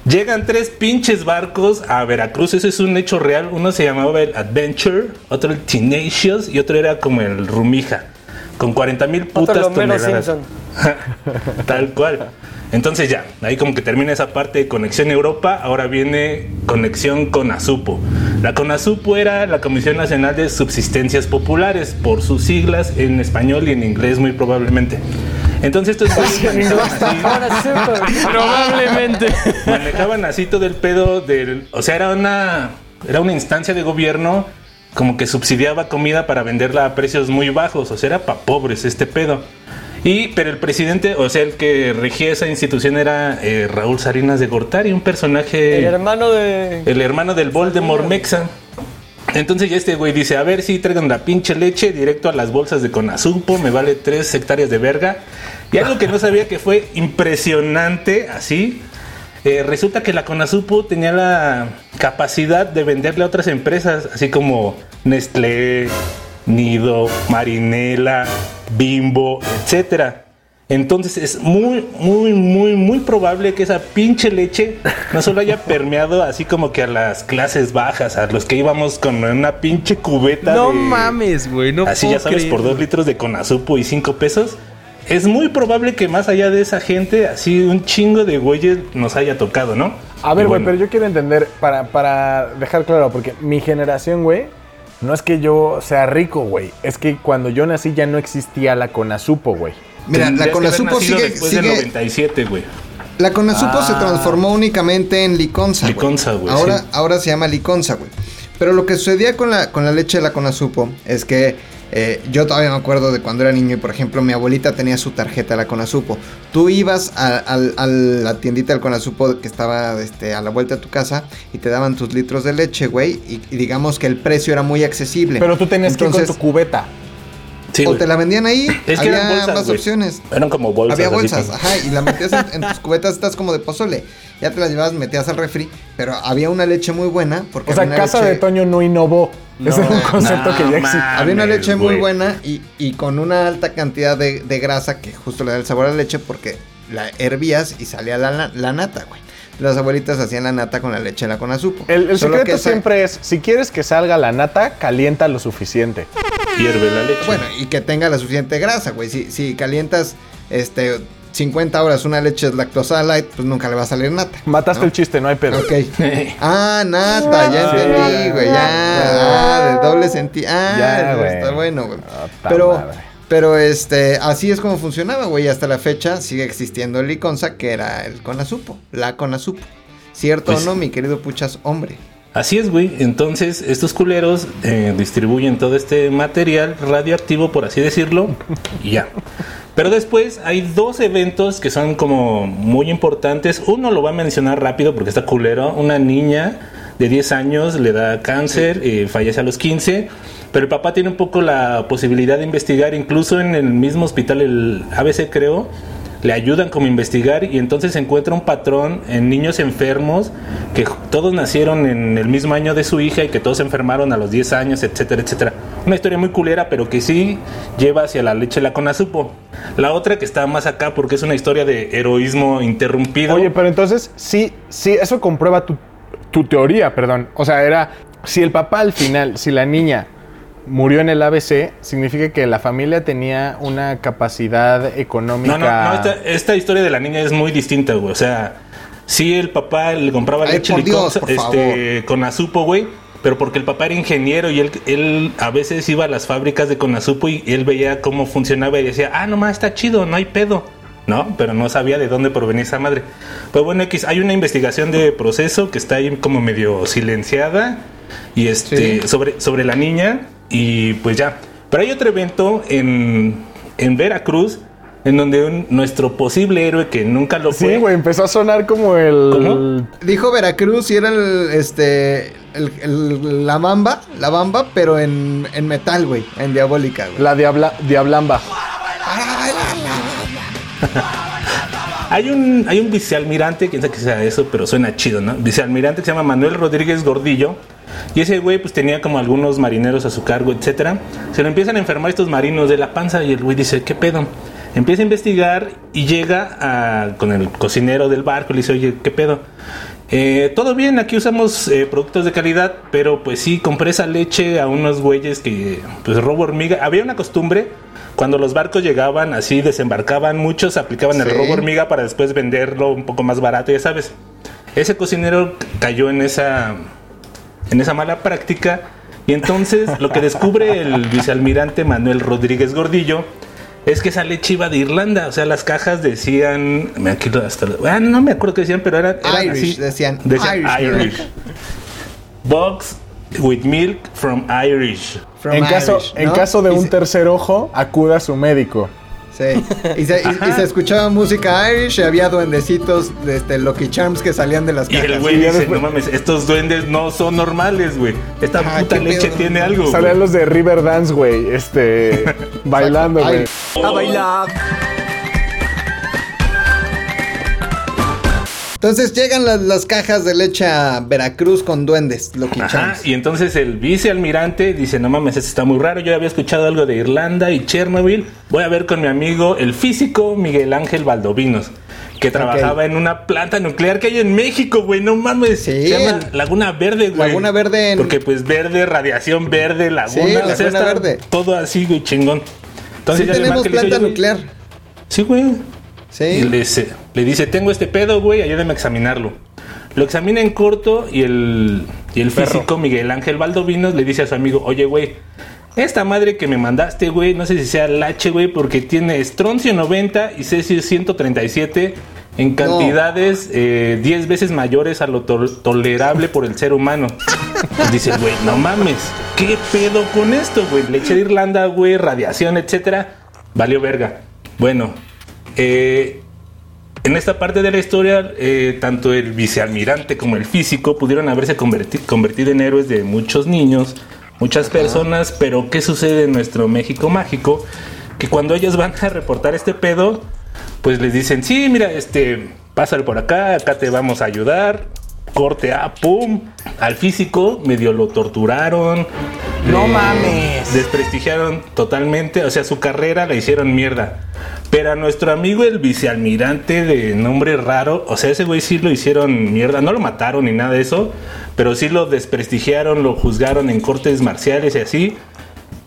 Llegan tres pinches barcos a Veracruz. Eso es un hecho real. Uno se llamaba el Adventure, otro el Tenacious y otro era como el Rumija. Con 40 mil Otro putas Homero toneladas. Simpson. Tal cual. Entonces ya, ahí como que termina esa parte de conexión Europa, ahora viene conexión con Azupo. La CONASUPO era la Comisión Nacional de Subsistencias Populares, por sus siglas en español y en inglés muy probablemente. Entonces estos güeyes manejaban así. Probablemente. manejaban así todo el pedo del... O sea, era una, era una instancia de gobierno como que subsidiaba comida para venderla a precios muy bajos. O sea, era para pobres este pedo. Y, pero el presidente, o sea, el que regía esa institución era eh, Raúl Sarinas de Gortari, un personaje... El hermano de. El hermano del Voldemort Mexa. Entonces ya este güey dice, a ver si traigan la pinche leche directo a las bolsas de Conazupo, me vale tres hectáreas de verga. Y algo que no sabía que fue impresionante, así, eh, resulta que la Conazupo tenía la capacidad de venderle a otras empresas, así como Nestlé, Nido, Marinela, Bimbo, etcétera. Entonces es muy, muy, muy, muy probable que esa pinche leche no solo haya permeado así como que a las clases bajas, a los que íbamos con una pinche cubeta No de- mames, güey. No así puedo ya sabes, por dos litros de conazupo y cinco pesos. Es muy probable que más allá de esa gente, así un chingo de güeyes nos haya tocado, ¿no? A ver, güey, bueno, pero yo quiero entender, para, para dejar claro, porque mi generación, güey, no es que yo sea rico, güey. Es que cuando yo nací ya no existía la Conasupo, güey. Mira, tendrías la Conasupo sigue, después del sigue 97, güey. La Conasupo se Ah. transformó únicamente en Liconza. güey. Liconza, güey, Ahora, sí. ahora se llama Liconza, güey. Pero lo que sucedía con la, con la leche de la Conasupo es que eh, yo todavía me acuerdo de cuando era niño y, por ejemplo, mi abuelita tenía su tarjeta la Conasupo. Tú ibas a, la tiendita del Conasupo que estaba este, a la vuelta de tu casa y te daban tus litros de leche, güey. Y, y digamos que el precio era muy accesible. Pero tú tenías que ir con tu cubeta. Sí, o te la vendían ahí. Es que había eran bolsas, más opciones. Eran como bolsas. Había bolsas, ajá, y la metías en, en tus cubetas estas como de pozole. Ya te las llevabas, metías al refri, pero había una leche muy buena. Porque O sea, Casa leche- de Toño no innovó. Ese es un concepto no que ya existe. mames. Había una leche muy buena y, y con una alta cantidad de, de grasa que justo le da el sabor a la leche porque la hervías y salía la, la- la nata, güey. Las abuelitas hacían la nata con la leche en la conazupo. El, el secreto que siempre es, si quieres que salga la nata, calienta lo suficiente. Hierve la leche. Bueno, y que tenga la suficiente grasa, güey. Si, si calientas este 50 horas una leche lactosa light, pues nunca le va a salir nata. Mataste ¿no? el chiste, no hay pedo. Ok. Ah, nata, ya Sí, entendí, güey. Ya, ya. ah, de doble sentido. Ah, Ya, güey. está bueno, güey. Ah, Pero, madre. Pero este, así es como funcionaba, güey. Hasta la fecha sigue existiendo el Liconza, que era el Conazupo, la Conazupo. ¿Cierto Pues- o no, mi querido Puchas, hombre? Así es, güey. Entonces, estos culeros eh, distribuyen todo este material radioactivo, por así decirlo, y ya. Pero después hay dos eventos que son como muy importantes. Uno lo va a mencionar rápido porque está culero. Una niña de 10 años le da cáncer, eh, fallece a los 15. Pero el papá tiene un poco la posibilidad de investigar, incluso en el mismo hospital, el ABC creo, le ayudan como a investigar y entonces encuentra un patrón en niños enfermos que todos nacieron en el mismo año de su hija y que todos se enfermaron a los 10 años, etcétera, etcétera. Una historia muy culera, pero que sí lleva hacia la leche la conazupo. La otra que está más acá porque es una historia de heroísmo interrumpido. Oye, pero entonces, sí, sí, eso comprueba tu, tu teoría, perdón. O sea, era, si el papá al final, si la niña murió en el ABC, significa que la familia tenía una capacidad económica. No, no, no, esta, esta historia de la niña es muy distinta, güey. O sea, sí el papá le compraba Ay, leche Dios, liconza- por este, con azupo, güey. Pero porque el papá era ingeniero y él, él a veces iba a las fábricas de Conazupo y él veía cómo funcionaba y decía, ah, nomás está chido, no hay pedo. No, pero no sabía de dónde provenía esa madre. Pues bueno, X, hay una investigación de proceso que está ahí como medio silenciada y este Sí. sobre, sobre la niña y pues ya. Pero hay otro evento en, en Veracruz en donde un- nuestro posible héroe que nunca lo fue. Sí, güey, empezó a sonar como el. ¿Cómo? Dijo Veracruz y era el, este, el- el- la bamba, la bamba, pero en, en metal, güey, en diabólica, güey. La diabla, Diablamba. Hay un, hay un vicealmirante, quién sabe que sea eso, pero suena chido, ¿no? Vicealmirante que se llama Manuel Rodríguez Gordillo. Y ese güey pues tenía como algunos marineros a su cargo, etcétera. Se le empiezan a enfermar estos marinos de la panza y el güey dice, ¿qué pedo? Empieza a investigar y llega a- con el cocinero del barco y le dice, oye, ¿qué pedo? Eh, todo bien, aquí usamos eh, productos de calidad, pero pues sí, compré esa leche a unos güeyes que pues robo hormiga. Había una costumbre, cuando los barcos llegaban así, desembarcaban, muchos aplicaban el robo hormiga para después venderlo un poco más barato, ya sabes. Ese cocinero cayó en esa, en esa mala práctica y entonces lo que descubre el vicealmirante Manuel Rodríguez Gordillo es que esa leche iba de Irlanda, o sea, las cajas decían, aquí hasta, ah, no me acuerdo qué decían, pero eran, eran Irish, así, decían, decían Irish, Irish. Box with milk from Irish. From En caso, Irish, en ¿no? caso de un tercer ojo, acuda a su médico. Sí. Y se, y- y se escuchaba música Irish y había duendecitos de este, Lucky Charms que salían de las Y cajas. el güey Y ya dice, después- no mames, estos duendes no son normales, güey. Esta Ah, puta leche tiene no, algo. Salían güey". los de Riverdance, güey, este, bailando, güey. A bailar. Entonces llegan las, las cajas de leche a Veracruz con duendes, Lucky Ajá, y entonces el vicealmirante dice, no mames, esto está muy raro, yo había escuchado algo de Irlanda y Chernobyl, voy a ver con mi amigo el físico Miguel Ángel Valdovinos, que trabajaba en una planta nuclear que hay en México, güey, no mames, Sí, se llama Laguna Verde, güey. Laguna Verde en- Porque pues verde, radiación verde, laguna, Sí, o sea, Laguna está Verde. todo así, güey, chingón. Entonces sí ya tenemos y planta nuclear. Sí, güey. Y Sí. le dice, le dice, tengo este pedo, güey, ayúdame a examinarlo. Lo examina en corto y el, y el físico Miguel Ángel Valdovinos le dice a su amigo, oye, güey, esta madre que me mandaste, güey, no sé si sea lache, güey, porque tiene estroncio 90 y cesio 137 en cantidades eh, 10 veces mayores a lo tol- tolerable por el ser humano. Pues dice, güey, no mames, ¿qué pedo con esto, güey? Leche de Irlanda, güey, radiación, etcétera. Valió verga. Bueno, eh, en esta parte de la historia, eh, tanto el vicealmirante como el físico pudieron haberse converti- convertido en héroes de muchos niños muchas personas, pero ¿qué sucede en nuestro México mágico? Que cuando ellos van a reportar este pedo, pues les dicen, sí, mira, este, pásale por acá, acá te vamos a ayudar. Corte A, pum, al físico, medio lo torturaron. No mames. Desprestigiaron totalmente, o sea, su carrera la hicieron mierda. Pero a nuestro amigo el vicealmirante de nombre raro, o sea, ese güey sí lo hicieron mierda, no lo mataron ni nada de eso, pero sí lo desprestigiaron, lo juzgaron en cortes marciales y así.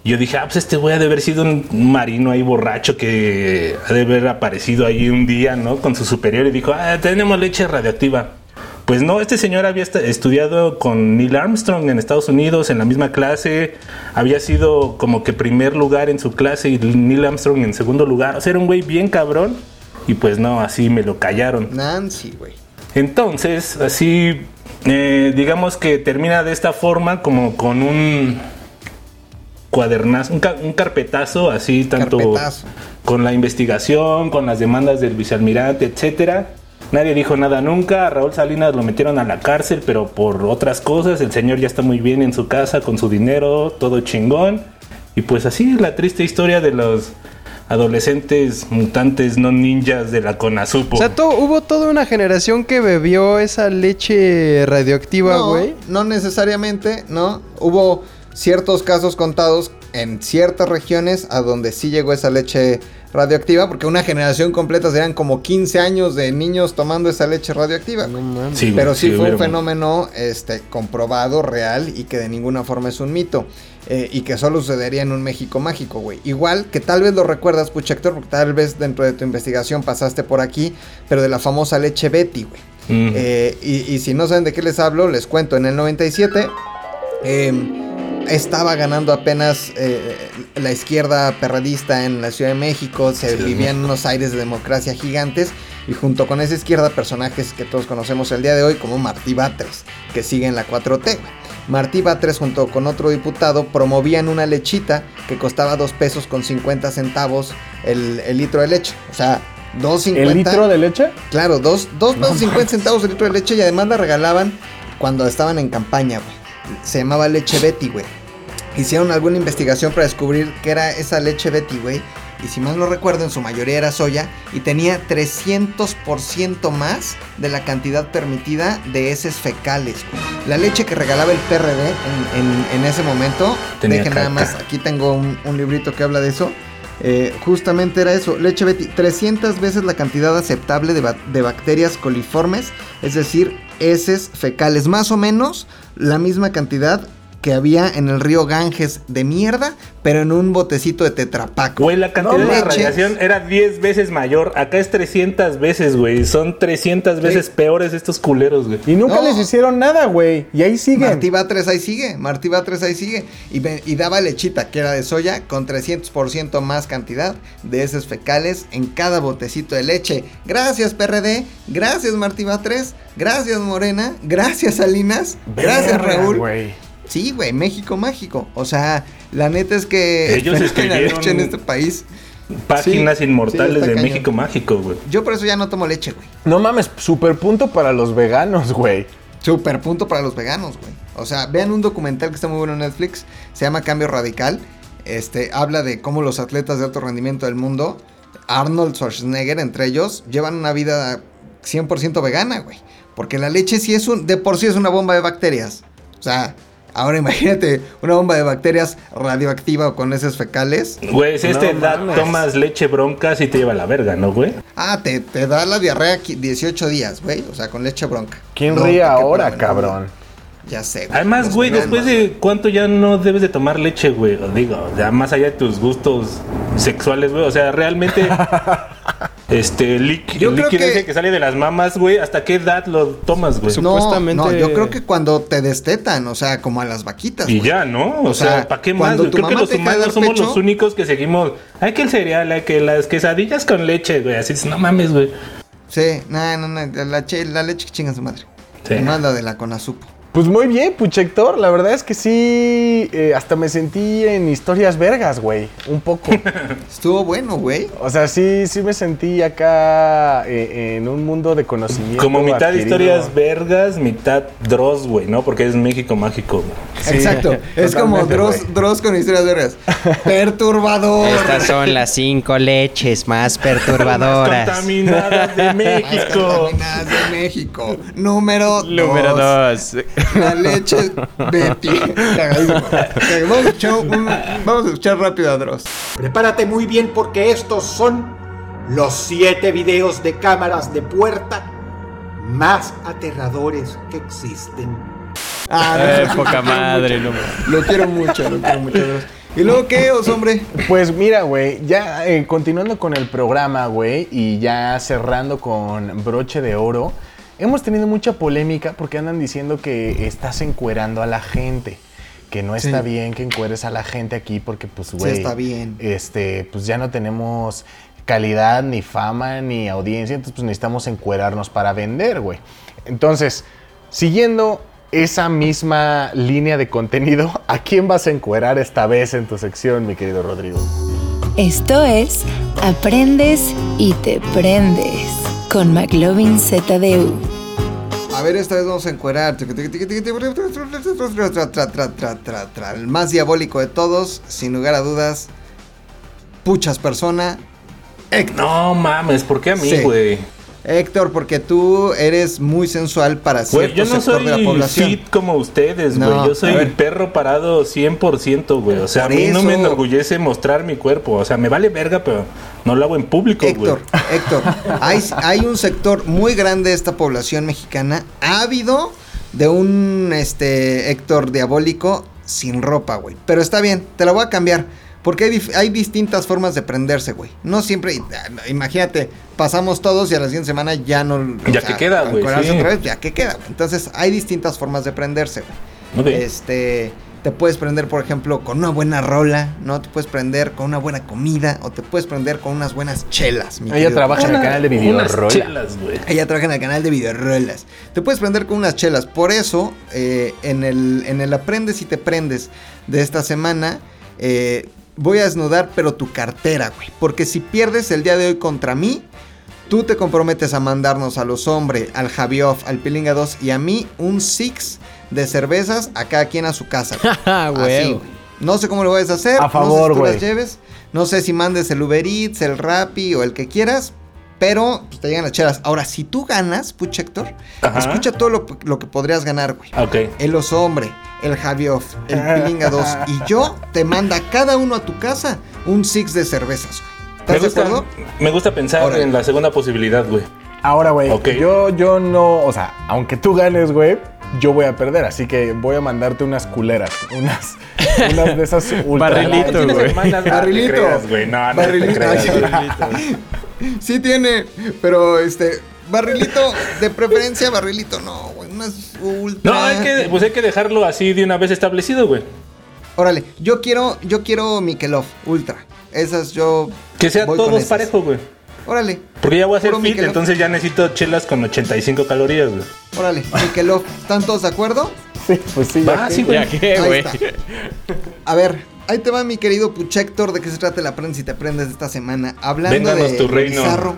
Yo dije, ah, pues este güey ha de haber sido un marino ahí borracho que ha de haber aparecido ahí un día, ¿no? Con su superior y dijo, ah, tenemos leche radioactiva. Pues no, este señor había estudiado con Neil Armstrong en Estados Unidos en la misma clase, había sido como que primer lugar en su clase y Neil Armstrong en segundo lugar, o sea, era un güey bien cabrón y pues no, así me lo callaron. Nancy, güey. Entonces, así, eh, digamos que termina de esta forma, como con un cuadernazo, un, ca- un carpetazo, así tanto Carpetazo. con la investigación, con las demandas del vicealmirante, etcétera. Nadie dijo nada nunca. A Raúl Salinas lo metieron a la cárcel, pero por otras cosas. El señor ya está muy bien en su casa con su dinero, todo chingón. Y pues así la triste historia de los adolescentes mutantes no ninjas de la Conasupo. O sea, to- hubo toda una generación que bebió esa leche radioactiva, No, güey. no necesariamente, ¿no? Hubo ciertos casos contados en ciertas regiones a donde sí llegó esa leche radioactiva, porque una generación completa serían como 15 años de niños tomando esa leche radioactiva. Sí, Pero sí, fue un fenómeno este, comprobado, real y que de ninguna forma es un mito. eh, y que solo sucedería en un México mágico, güey. Igual que tal vez lo recuerdas, Puchector, porque tal vez dentro de tu investigación pasaste por aquí, pero de la famosa leche Betty, güey. Mm. Eh, y, y si no saben de qué les hablo, les cuento. En el 97 eh, estaba ganando apenas eh, la izquierda perradista en la Ciudad de México. Se vivían unos aires de democracia gigantes. Y junto con esa izquierda, personajes que todos conocemos el día de hoy, como Martí Batres, que sigue en la 4T. güey. Martí Batres, junto con otro diputado, promovían una lechita que costaba 2 pesos con 50 centavos el, el litro de leche. O sea, 2.50. ¿El litro de leche? Claro, dos, dos pesos 50 centavos el litro de leche y además la regalaban cuando estaban en campaña, güey. Se llamaba leche Betty, güey. Hicieron alguna investigación para descubrir qué era esa leche Betty, güey. Y si mal no recuerdo, en su mayoría era soya y tenía 300% más de la cantidad permitida de heces fecales. güey. La leche que regalaba el PRD en, en- en ese momento, Tenía dejen nada caca. más, aquí tengo un, un librito que habla de eso. Eh, justamente era eso, leche Betty, 300 veces la cantidad aceptable de, ba- de bacterias coliformes, es decir, heces fecales, más o menos la misma cantidad que había en el río Ganges de mierda, pero en un botecito de tetrapac. Güey, la cantidad No de radiación era 10 veces mayor. Acá es 300 veces, güey. Son 300 veces peores estos culeros, güey. Y nunca No. les hicieron nada, güey. Y ahí siguen. Martí Batres ahí sigue, Martí Batres ahí sigue. Y, daba lechita, que era de soya, con 300% más cantidad de heces fecales en cada botecito de leche. Gracias PRD, gracias Martí Batres, gracias Morena, gracias Salinas, gracias Raúl. Sí, güey, México mágico. O sea, la neta es que Ellos la escribieron- leche en este país. Páginas Sí, inmortales sí, de cañón. México Mágico, güey. Yo por eso ya no tomo leche, güey. No mames, super punto para los veganos, güey. Super punto para los veganos, güey. O sea, vean un documental que está muy bueno en Netflix. Se llama Cambio Radical. Este habla de cómo los atletas de alto rendimiento del mundo, Arnold Schwarzenegger entre ellos, llevan una vida 100% vegana, güey. Porque la leche sí es un, de por sí es una bomba de bacterias. O sea, ahora imagínate una bomba de bacterias radioactiva o con heces fecales. Güey, si a esta No edad mames. tomas leche bronca, sí te lleva a la verga, ¿no, güey? Ah, te, te da la diarrea qui- 18 días, güey. O sea, con leche bronca. ¿Quién No, ríe ahora, cabrón? Ya sé. Además, los güey, después de cuánto ya no debes de tomar leche, güey. Digo, ya más allá de tus gustos sexuales, güey. O sea, realmente, este, líqu- Yo creo líquido que- que sale de las mamas, güey. ¿Hasta qué edad lo tomas, güey? No, Supuestamente- no, yo creo que cuando te destetan, o sea, como a las vaquitas. Y ya, ¿no? O, O sea, sea, ¿para qué más? Creo que los humanos somos pecho- los únicos que seguimos. Hay que el cereal, hay que las quesadillas con leche, güey. Así es, no mames, güey. Sí, no, no, no, la, che- la leche que chinga su madre. Sí. No la de la Conasupo. Pues muy bien, Puchector. La verdad es que sí, eh, hasta me sentí en historias vergas, güey. Un poco. Estuvo bueno, güey. O sea, sí, sí me sentí acá eh, en un mundo de conocimiento. Como mitad adquirido. historias vergas, mitad Dross, güey, ¿no? Porque es México mágico. güey. Sí, Exacto. Es como Dross. Dross con historias vergas. Perturbador. Estas son las cinco leches más Más perturbadoras. contaminadas de Más México. contaminadas de México. Número Número dos. dos. La leche Betty. Vamos a escuchar, un- vamos a escuchar rápido a Dross. Prepárate muy bien porque estos son los siete videos de cámaras de puerta más aterradores que existen. Ah, Eh, no, poca madre, no. Lo quiero mucho, lo quiero mucho, Dross. ¿Y luego qué, os hombre? Pues mira, güey, ya eh, continuando con el programa, güey, y ya cerrando con broche de oro, hemos tenido mucha polémica porque andan diciendo que estás encuerando a la gente. Que no está Sí. bien que encueres a la gente aquí porque, pues, güey. está bien. Este, pues ya no tenemos calidad, ni fama, ni audiencia, entonces pues necesitamos encuerarnos para vender, güey. Entonces, siguiendo esa misma línea de contenido, ¿a quién vas a encuerar esta vez en tu sección, mi querido Rodrigo? Esto es Aprendes y te prendes con McLovin ZDU. A ver, esta vez vamos a encuerar. El más diabólico de todos, sin lugar a dudas. Puchas persona. Héctor. No mames, ¿por qué a mí, Sí. Güey? Héctor, porque tú eres muy sensual para Güey, cierto yo no sector de la soy población. fit como ustedes, No, güey. Yo soy ver. perro parado 100%, güey. O sea, a mí no me enorgullece mostrar mi cuerpo. O sea, me vale verga, pero no lo hago en público, güey. Héctor, Héctor, hay, hay un sector muy grande de esta población mexicana ávido de un este Héctor diabólico sin ropa, güey. Pero está bien, te la voy a cambiar. Porque hay, hay distintas formas de prenderse, güey. No siempre, ah, imagínate, pasamos todos y a la siguiente semana ya no... Ya que queda, güey, sí. otra vez, ya que queda, güey. Entonces, hay distintas formas de prenderse, güey. Ok. Este, te puedes prender, por ejemplo, con una buena rola, ¿no? Te puedes prender con una buena comida o te puedes prender con unas buenas chelas. mi Ella trabaja en el canal de unas Videorola. chelas, güey. ella trabaja en el canal de videorolas. Te puedes prender con unas chelas. Por eso, eh, en, el, en el Aprendes y te prendes de esta semana, eh, voy a desnudar, pero tu cartera, güey. Porque si pierdes el día de hoy contra mí, tú te comprometes a mandarnos a los hombres, al Javioff, al Pilinga 2 y a mí un six de cervezas a cada quien a su casa. güey. Ah, Así, güey. No sé cómo lo vayas a hacer. A no favor, sé si tú güey. las lleves. No sé si mandes el Uber Eats, el Rappi o el que quieras. Pero pues, te llegan las chelas. Ahora, si tú ganas, Puch Héctor, Ajá. escucha todo lo, lo que podrías ganar, güey. Ok. El oso hombre, el Javioff, el Pilinga 2 y yo te manda cada uno a tu casa un six de cervezas, güey. Me ¿Estás de gusta, acuerdo? me gusta pensar en la segunda posibilidad, güey. Ahora, güey, yo, yo no, o sea, aunque tú ganes, güey, yo voy a perder, así que voy a mandarte unas culeras, unas, unas de esas ultra Barrilito, light, ¿Quiénes güey. Barrilito. creas, güey. No, no te Barrilito. Sí tiene, pero este, barrilito, de preferencia barrilito, no, güey, unas ultra. No, hay que, pues hay que dejarlo así de una vez establecido, güey. Órale, yo quiero, yo quiero Mikelov, ultra. Esas yo. Que sea todos esas. parejo, güey. Órale, Porque ya voy a hacer fit, entonces ya necesito chelas con 85 calorías, güey. órale, Mikelov. ¿Están todos de acuerdo? Sí, pues sí, ya que- sí, güey. Ya que, Ahí güey. está. A ver, ahí te va mi querido Puchector, de qué se trata la prensa y te aprendes de esta semana. Hablando de tu lo reino. bizarro,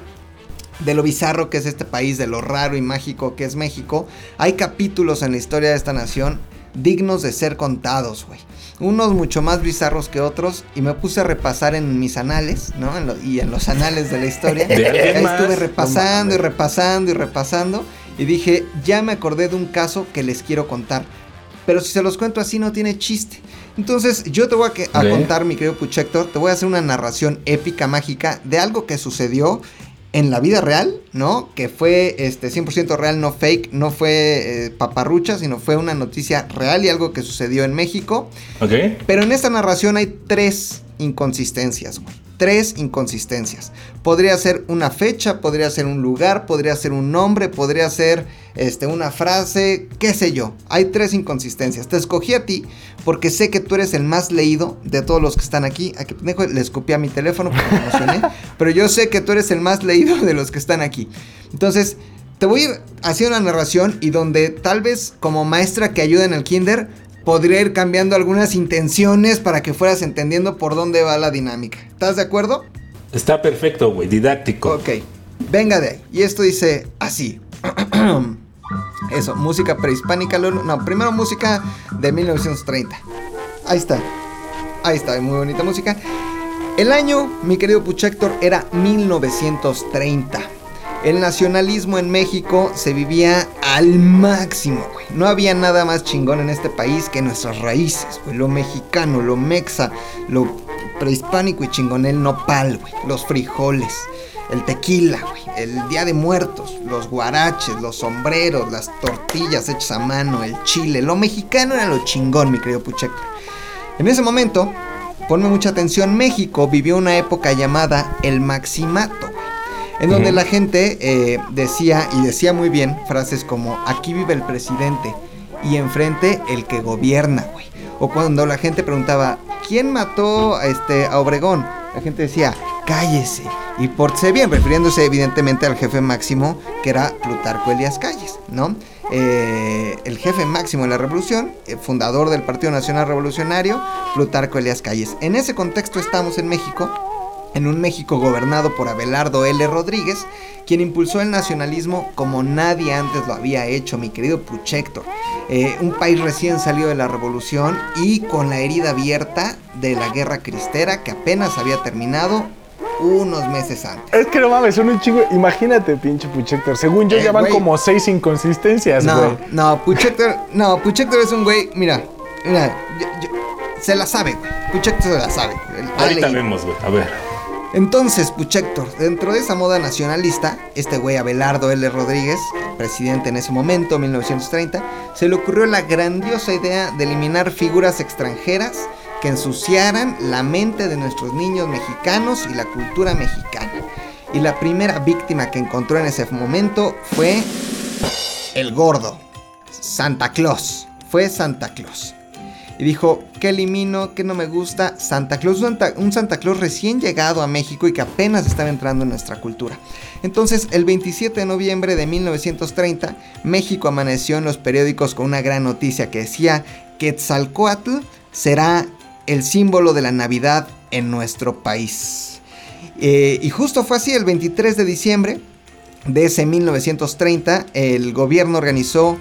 de lo bizarro que es este país, de lo raro y mágico que es México, hay capítulos en la historia de esta nación dignos de ser contados, güey. Unos mucho más bizarros que otros y me puse a repasar en mis anales, ¿no? En lo- y en los anales de la historia. ¿De alguien Ahí estuve No repasando y repasando y repasando y dije, ya me acordé de un caso que les quiero contar. Pero si se los cuento así no tiene chiste. Entonces yo te voy a, contar, mi querido Puchector, te voy a hacer una narración épica, mágica, de algo que sucedió en la vida real, ¿no? Que fue este 100% real, no fake, no fue eh, paparrucha, sino fue una noticia real y algo que sucedió en México. ¿Ok? Pero en esta narración hay tres inconsistencias, güey. Tres inconsistencias. Podría ser una fecha, podría ser un lugar, podría ser un nombre, podría ser este, una frase, qué sé yo. Hay tres inconsistencias. Te escogí a ti porque sé que tú eres el más leído de todos los que están aquí. Aquí pendejo, le escupí a mi teléfono porque me emocioné. pero yo sé que tú eres el más leído de los que están aquí. Entonces, te voy a ir haciendo una narración y donde tal vez como maestra que ayuda en el kinder podría ir cambiando algunas intenciones para que fueras entendiendo por dónde va la dinámica. ¿Estás de acuerdo? Está perfecto, güey, didáctico. Ok, venga de ahí. Y esto dice así. Eso, música prehispánica. No, primero música de 1930. Ahí está. Ahí está, muy bonita música. El año, mi querido Puchector, era 1930. El nacionalismo en México se vivía al máximo, güey. No había nada más chingón en este país que nuestras raíces, güey. Lo mexicano, lo mexa, lo prehispánico y chingón, el nopal, güey. Los frijoles, el tequila, güey. El Día de Muertos, los guaraches, los sombreros, las tortillas hechas a mano, el chile. Lo mexicano era lo chingón, mi querido Puchector. En ese momento, ponme mucha atención, México vivió una época llamada el maximato, en donde la gente eh, decía, y decía muy bien, frases como, aquí vive el presidente, y enfrente el que gobierna, güey. O cuando la gente preguntaba, ¿quién mató a, este, a Obregón? La gente decía, cállese. Y pórtese bien, refiriéndose evidentemente al jefe máximo, que era Plutarco Elias Calles, ¿no? Eh, el jefe máximo de la revolución, eh, fundador del Partido Nacional Revolucionario, Plutarco Elias Calles. En ese contexto estamos en México, en un México gobernado por Abelardo L. Rodríguez, quien impulsó el nacionalismo como nadie antes lo había hecho, mi querido Puchector. Eh, un país recién salido de la revolución y con la herida abierta de la guerra cristera que apenas había terminado unos meses antes. Es que no mames, son un chingo. Imagínate, pinche Puchector. Según yo, Eh, ya van como seis inconsistencias, güey. No, no, Puchector, no, Puchector es un güey, mira, mira, yo- yo- se la sabe, güey. Puchector se la sabe. Ahorita vemos, güey. A ver. Entonces, Puchector, dentro de esa moda nacionalista, este güey Abelardo L. Rodríguez, presidente en ese momento, 1930, se le ocurrió la grandiosa idea de eliminar figuras extranjeras que ensuciaran la mente de nuestros niños mexicanos y la cultura mexicana. Y la primera víctima que encontró en ese momento fue el gordo, Santa Claus. Fue Santa Claus. Y dijo, ¿qué elimino? ¿Qué no me gusta? Santa Claus, un Santa, Claus recién llegado a México y que apenas estaba entrando en nuestra cultura. Entonces, el 27 de noviembre de 1930, México amaneció en los periódicos con una gran noticia que decía, Quetzalcoatl será el símbolo de la Navidad en nuestro país. Eh, y justo fue así, el 23 de diciembre de ese 1930, el gobierno organizó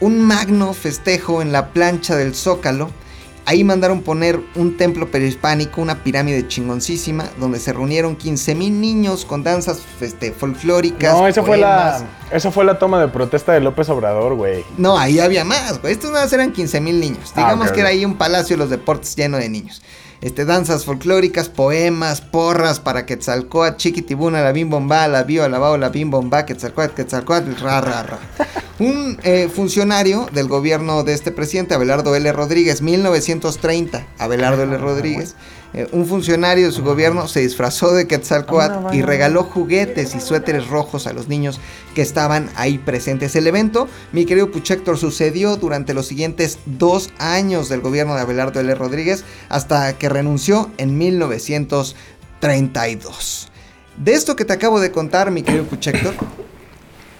un magno festejo en la plancha del Zócalo. Ahí mandaron poner un templo prehispánico, una pirámide chingoncísima, donde se reunieron 15 mil niños con danzas este, folclóricas. No, esa fue la. Esa fue la toma de protesta de López Obrador, güey. No, ahí había más, güey. Estos nada más eran 15 mil niños. Ah, Digamos que era ahí un palacio de los deportes lleno de niños. Este, danzas folclóricas, poemas, porras para Quetzalcoatl, chiquitibuna, la bim bomba, la bio, la bao, la bim bomba, Quetzalcoatl, Quetzalcoatl, ra, ra, ra. Un eh, funcionario del gobierno de este presidente, Abelardo L. Rodríguez, 1930, Abelardo L. Rodríguez, eh, un funcionario de su gobierno se disfrazó de Quetzalcoatl y regaló juguetes y suéteres rojos a los niños que estaban ahí presentes. El evento, mi querido Puchector, sucedió durante los siguientes dos años del gobierno de Abelardo L. Rodríguez hasta que renunció en 1932. De esto que te acabo de contar, mi querido Puchector,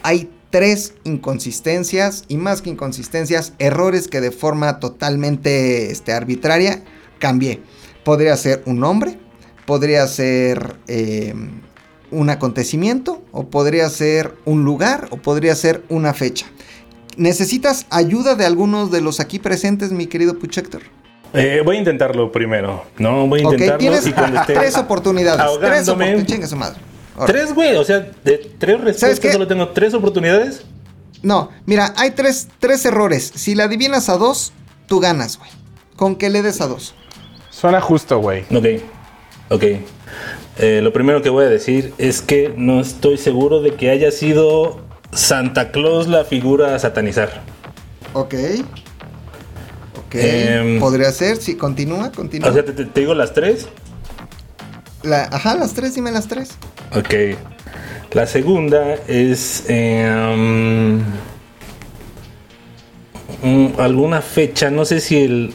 hay tres inconsistencias y más que inconsistencias, errores que de forma totalmente este, arbitraria cambié. Podría ser un nombre, podría ser eh, un acontecimiento, o podría ser un lugar, o podría ser una fecha. ¿Necesitas ayuda de algunos de los aquí presentes, mi querido Puchector? Eh, voy a intentarlo primero. No, voy a intentarlo. tienes y cuando esté tres oportunidades. Tres oportunidades. Chinga su madre. Ahora. Tres, güey. O sea, de tres respuestas solo tengo tres oportunidades. No, mira, hay tres, tres errores. Si la adivinas a dos, tú ganas, güey. Con que le des a dos. Suena justo, güey. Ok. Ok. Eh, lo primero que voy a decir es que no estoy seguro de que haya sido Santa Claus la figura a satanizar. Ok. Ok. Em, Podría ser, sí, continúa, continúa. O sea, te, te- te digo las tres. La- ajá, las tres, dime las tres. Ok. La segunda es em, mm, alguna fecha. No sé si el.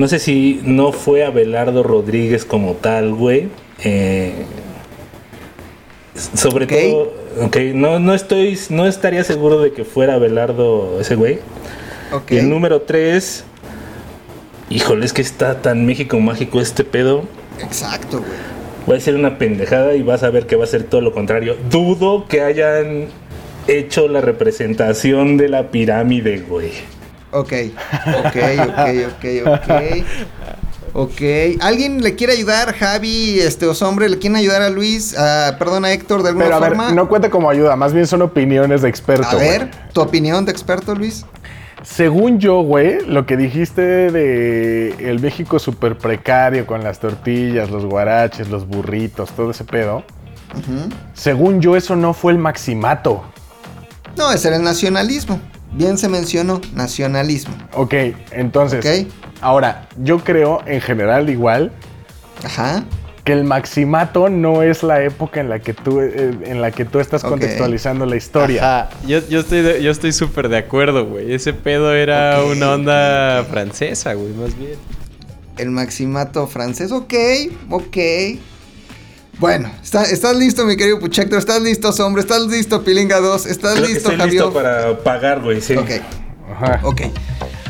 No sé si no fue Abelardo Rodríguez como tal, güey. Eh, sobre todo. Ok, no, no estoy, no estaría seguro de que fuera Belardo ese güey. Y el número 3, híjole, es que está tan México mágico este pedo. Exacto, güey. Va a ser una pendejada y vas a ver que va a ser todo lo contrario. Dudo que hayan hecho la representación de la pirámide, güey. Ok, ok, ok, ok, ok. Ok. ¿Alguien le quiere ayudar, Javi, este Osombre? ¿Le quieren ayudar a Luis? a- perdón, a Héctor, de alguna Pero a ver, forma? no cuenta como ayuda, más bien son opiniones de experto. a ver, tu opinión de experto, Luis. Según yo, güey, lo que dijiste de el México súper precario con las tortillas, los guaraches, los burritos, todo ese pedo. Según yo, eso no fue el maximato. No, ese era el nacionalismo. Bien se mencionó, nacionalismo. Ok, entonces. Ok. Ahora, yo creo en general igual Ajá. que el maximato no es la época en la que tú, eh, en la que tú estás contextualizando la historia. Ajá, yo, yo estoy de- yo estoy súper de acuerdo, güey. Ese pedo era una onda francesa, güey, más bien. El maximato francés. Ok, ok. Bueno, está- ¿estás listo, mi querido Puchector? ¿Estás listo, hombre? ¿Estás listo, Pilinga 2? ¿Estás Creo listo, estoy Javier? listo para pagar, güey, sí. Ok. Ajá. Ok.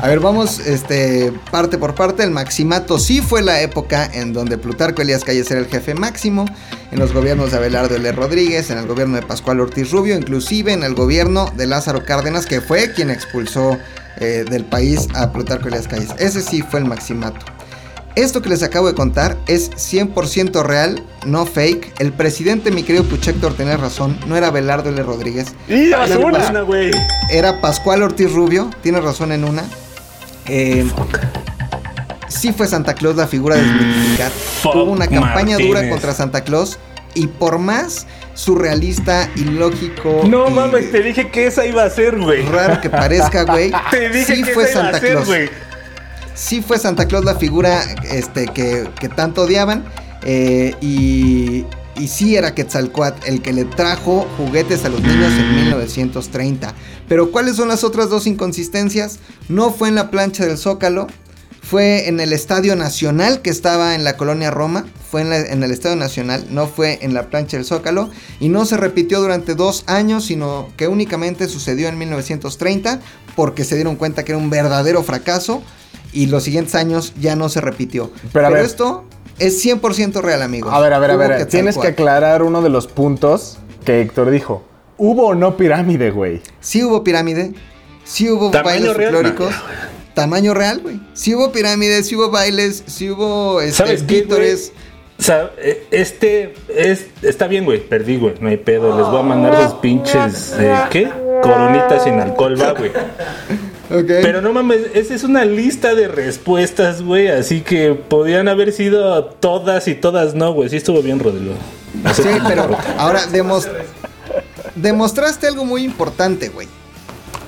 A ver, vamos este, parte por parte. El maximato sí fue la época en donde Plutarco Elías Calles era el jefe máximo, en los gobiernos de Abelardo L. Rodríguez, en el gobierno de Pascual Ortiz Rubio, inclusive en el gobierno de Lázaro Cárdenas, que fue quien expulsó eh, del país a Plutarco Elías Calles. Ese sí fue el maximato. Esto que les acabo de contar es 100% real, no fake. El presidente, mi querido Puchector, tenía razón, no era Abelardo L. Rodríguez, Y basura. una, güey. era Pascual Ortiz Rubio, tiene razón en una. Eh, sí fue Santa Claus la figura de. Fuck Hubo una campaña dura contra Santa Claus y por más surrealista y lógico No y mames, te dije que esa iba a ser, güey. raro que parezca, güey, Te dije sí que fue esa iba a Santa ser, Claus. güey. Sí fue Santa Claus la figura este, que, que tanto odiaban. eh, y, y sí era Quetzalcoatl el que le trajo juguetes a los niños en 1930. Pero ¿cuáles son las otras dos inconsistencias? No fue en la plancha del Zócalo. Fue en el Estadio Nacional que estaba en la colonia Roma. Fue en, la- en el Estadio Nacional, no fue en la plancha del Zócalo. Y no se repitió durante dos años, sino que únicamente sucedió en 1930 porque se dieron cuenta que era un verdadero fracaso. Y los siguientes años ya no se repitió. Pero Pero, a ver. esto es 100% real, amigos. A ver, a ver, a ver. Tienes que aclarar uno de los puntos que Héctor dijo. ¿Hubo o no pirámide, güey? Sí hubo pirámide, sí hubo Tamaño bailes real, folclóricos. no. Tamaño real, güey. Sí hubo pirámides, sí hubo bailes, sí hubo este, ¿Sabes qué, güey? vítores. O sea, eh, este es, está bien, güey. Perdí, güey. No hay pedo. Les voy a mandar sus pinches. eh, ¿Qué? Coronitas sin alcohol, va, güey. Pero no mames, esa es una lista de respuestas, güey. Así que podían haber sido todas y todas no, güey. Sí estuvo bien, Rodrigo. No sé Sí, pero ahora demos- demostraste algo muy importante, güey.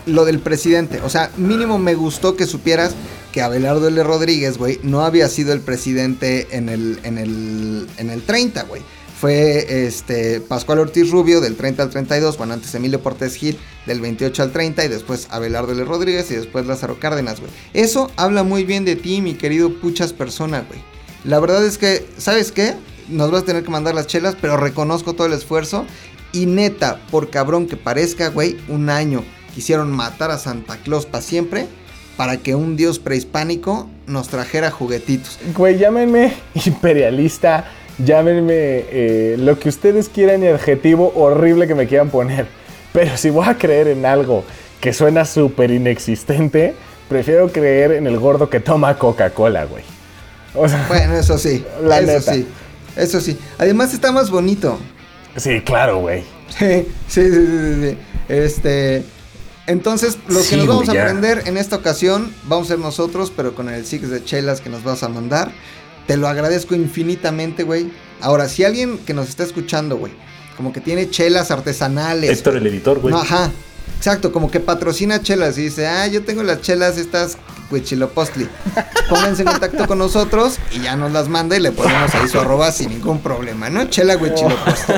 Lo del presidente. O sea, mínimo me gustó que supieras que Abelardo L. Rodríguez, güey, no había sido el presidente en el, en el, en el 30, güey. Fue este Pascual Ortiz Rubio del 30 al 32, bueno, antes Emilio Portes Gil del 28 al 30 y después Abelardo L. Rodríguez y después Lázaro Cárdenas, güey. Eso habla muy bien de ti, mi querido Puchas persona, güey. La verdad es que, ¿sabes qué? Nos vas a tener que mandar las chelas, pero reconozco todo el esfuerzo. Y neta, por cabrón que parezca, güey, un año quisieron matar a Santa Claus para siempre para que un dios prehispánico nos trajera juguetitos. Güey, llámenme imperialista, llámenme eh, lo que ustedes quieran y adjetivo horrible que me quieran poner. Pero si voy a creer en algo que suena súper inexistente, prefiero creer en el gordo que toma Coca-Cola, güey. O sea, Bueno, eso sí, La eso neta. sí, eso sí. Además está más bonito. sí, claro, güey. Sí, sí, sí, sí, sí. Este. Entonces, lo Sí, que nos vamos güey, a aprender en esta ocasión, vamos a ser nosotros, pero con el Six de Chelas que nos vas a mandar. Te lo agradezco infinitamente, güey. Ahora, si alguien que nos está escuchando, güey, como que tiene chelas artesanales. Héctor, el editor, güey. No, ajá. Exacto, como que patrocina chelas y dice, ah, yo tengo las chelas estas Huichilopostli. Pónganse en contacto con nosotros y ya nos las manda y le ponemos ahí su arroba sin ningún problema, ¿no? Chela Huichilopostli.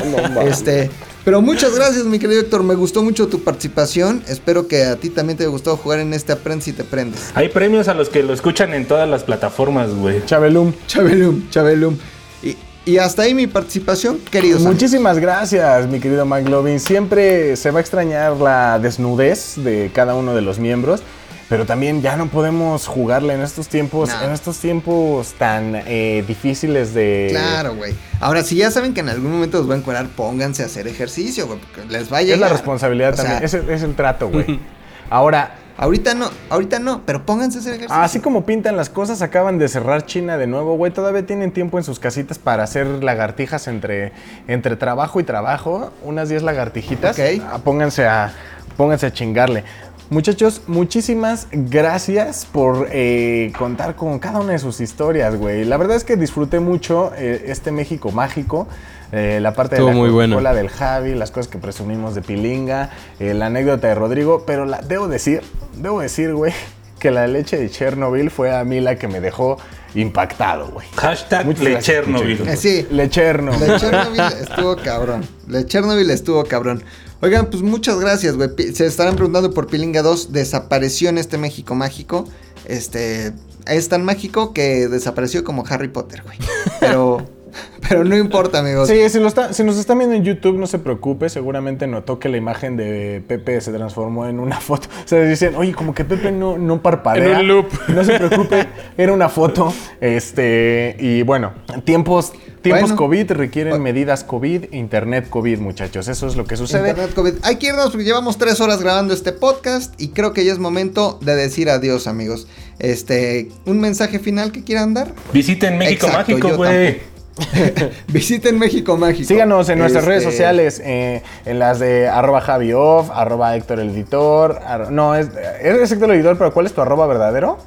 este, pero muchas gracias, mi querido Héctor. Me gustó mucho tu participación. Espero que a ti también te haya gustado jugar en este Aprende si te prendes. Hay premios a los que lo escuchan en todas las plataformas, güey. Chabelum. Chabelum, Chabelum. Y Y hasta ahí mi participación, queridos. amigos. Muchísimas gracias, mi querido McLovin. Siempre se va a extrañar la desnudez de cada uno de los miembros, pero también ya no podemos jugarle en estos tiempos, No. en estos tiempos tan eh, difíciles de. Claro, güey. Ahora, si ya saben que en algún momento los van a encuadrar, pónganse a hacer ejercicio, güey, les va a llegar. Es la responsabilidad O sea, también, es, el- es el trato, güey. Ahora, Ahorita no, ahorita no, pero pónganse a hacer ejercicio. Así como pintan las cosas, acaban de cerrar China de nuevo, güey. Todavía tienen tiempo en sus casitas para hacer lagartijas entre, entre trabajo y trabajo. Unas 10 lagartijitas. Ok. Ah, Pónganse a, pónganse a chingarle. Muchachos, muchísimas gracias por eh, contar con cada una de sus historias, güey. La verdad es que disfruté mucho eh, este México mágico. eh, la parte Estuvo de la muy bueno. Del Javi, las cosas que presumimos de Pilinga, eh, la anécdota de Rodrigo, pero la, debo decir, debo decir, güey, que la leche de Chernobyl fue a mí la que me dejó impactado, güey. Hashtag Lechernobyl. Eh, sí. Lecherno. De Chernobyl estuvo cabrón. De Chernobyl estuvo cabrón. Oigan, pues muchas gracias, güey. Se estarán preguntando por Pilinga 2. Desapareció en este México mágico. Este. Es tan mágico que desapareció como Harry Potter, güey. Pero. Pero no importa, amigos. Sí, si, lo está- si nos están viendo en YouTube, no se preocupe. Seguramente notó que la imagen de Pepe se transformó en una foto. O sea, dicen, oye, como que Pepe no, no parpadea. En un loop. No se preocupe, era una foto. Este, y bueno, tiempos, tiempos Bueno. COVID requieren medidas COVID, internet COVID, muchachos. Eso es lo que sucede. Internet COVID. Hay que irnos porque llevamos tres horas grabando este podcast y creo que ya es momento de decir adiós, amigos. Este, un mensaje final que quieran dar. Visiten México Exacto, Mágico, güey. Visiten México Mágico. Síganos en nuestras Este, redes sociales, eh, en las de arroba javioff, arroba Héctor el Editor. arro- no, es, eres Héctor el Editor, pero ¿cuál es tu arroba verdadero?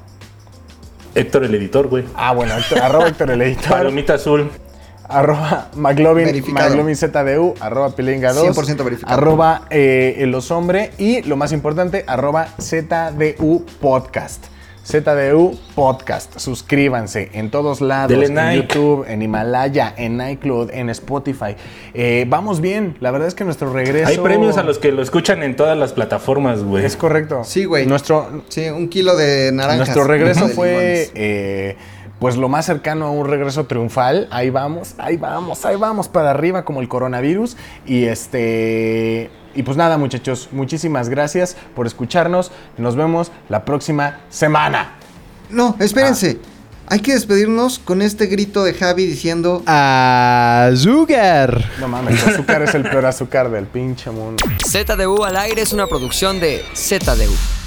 Héctor el editor, güey. Ah, bueno, Héctor- arroba Héctor el Editor. Palomita azul. arroba McLovin. McLovin ZDU, arroba Pilinga 2, 100% verificado. arroba eh, el Osombre y lo más importante, arroba ZDU Podcast. ZDU Podcast. Suscríbanse en todos lados, Dele en. YouTube, en Himalaya, en iCloud, en Spotify. Eh, vamos bien, la verdad es que nuestro regreso... Hay premios a los que lo escuchan en todas las plataformas, güey. Es correcto. Sí, güey. Nuestro, Sí, un kilo de naranjas. nuestro regreso fue eh, pues lo más cercano a un regreso triunfal. Ahí vamos, ahí vamos, ahí vamos para arriba como el coronavirus. Y este. Y pues nada, muchachos, muchísimas gracias por escucharnos. Nos vemos la próxima semana. No, espérense. Ah. Hay que despedirnos con este grito de Javi diciendo. Azúcar. No mames, azúcar es el peor azúcar del pinche mundo. ZDU al aire es una producción de ZDU.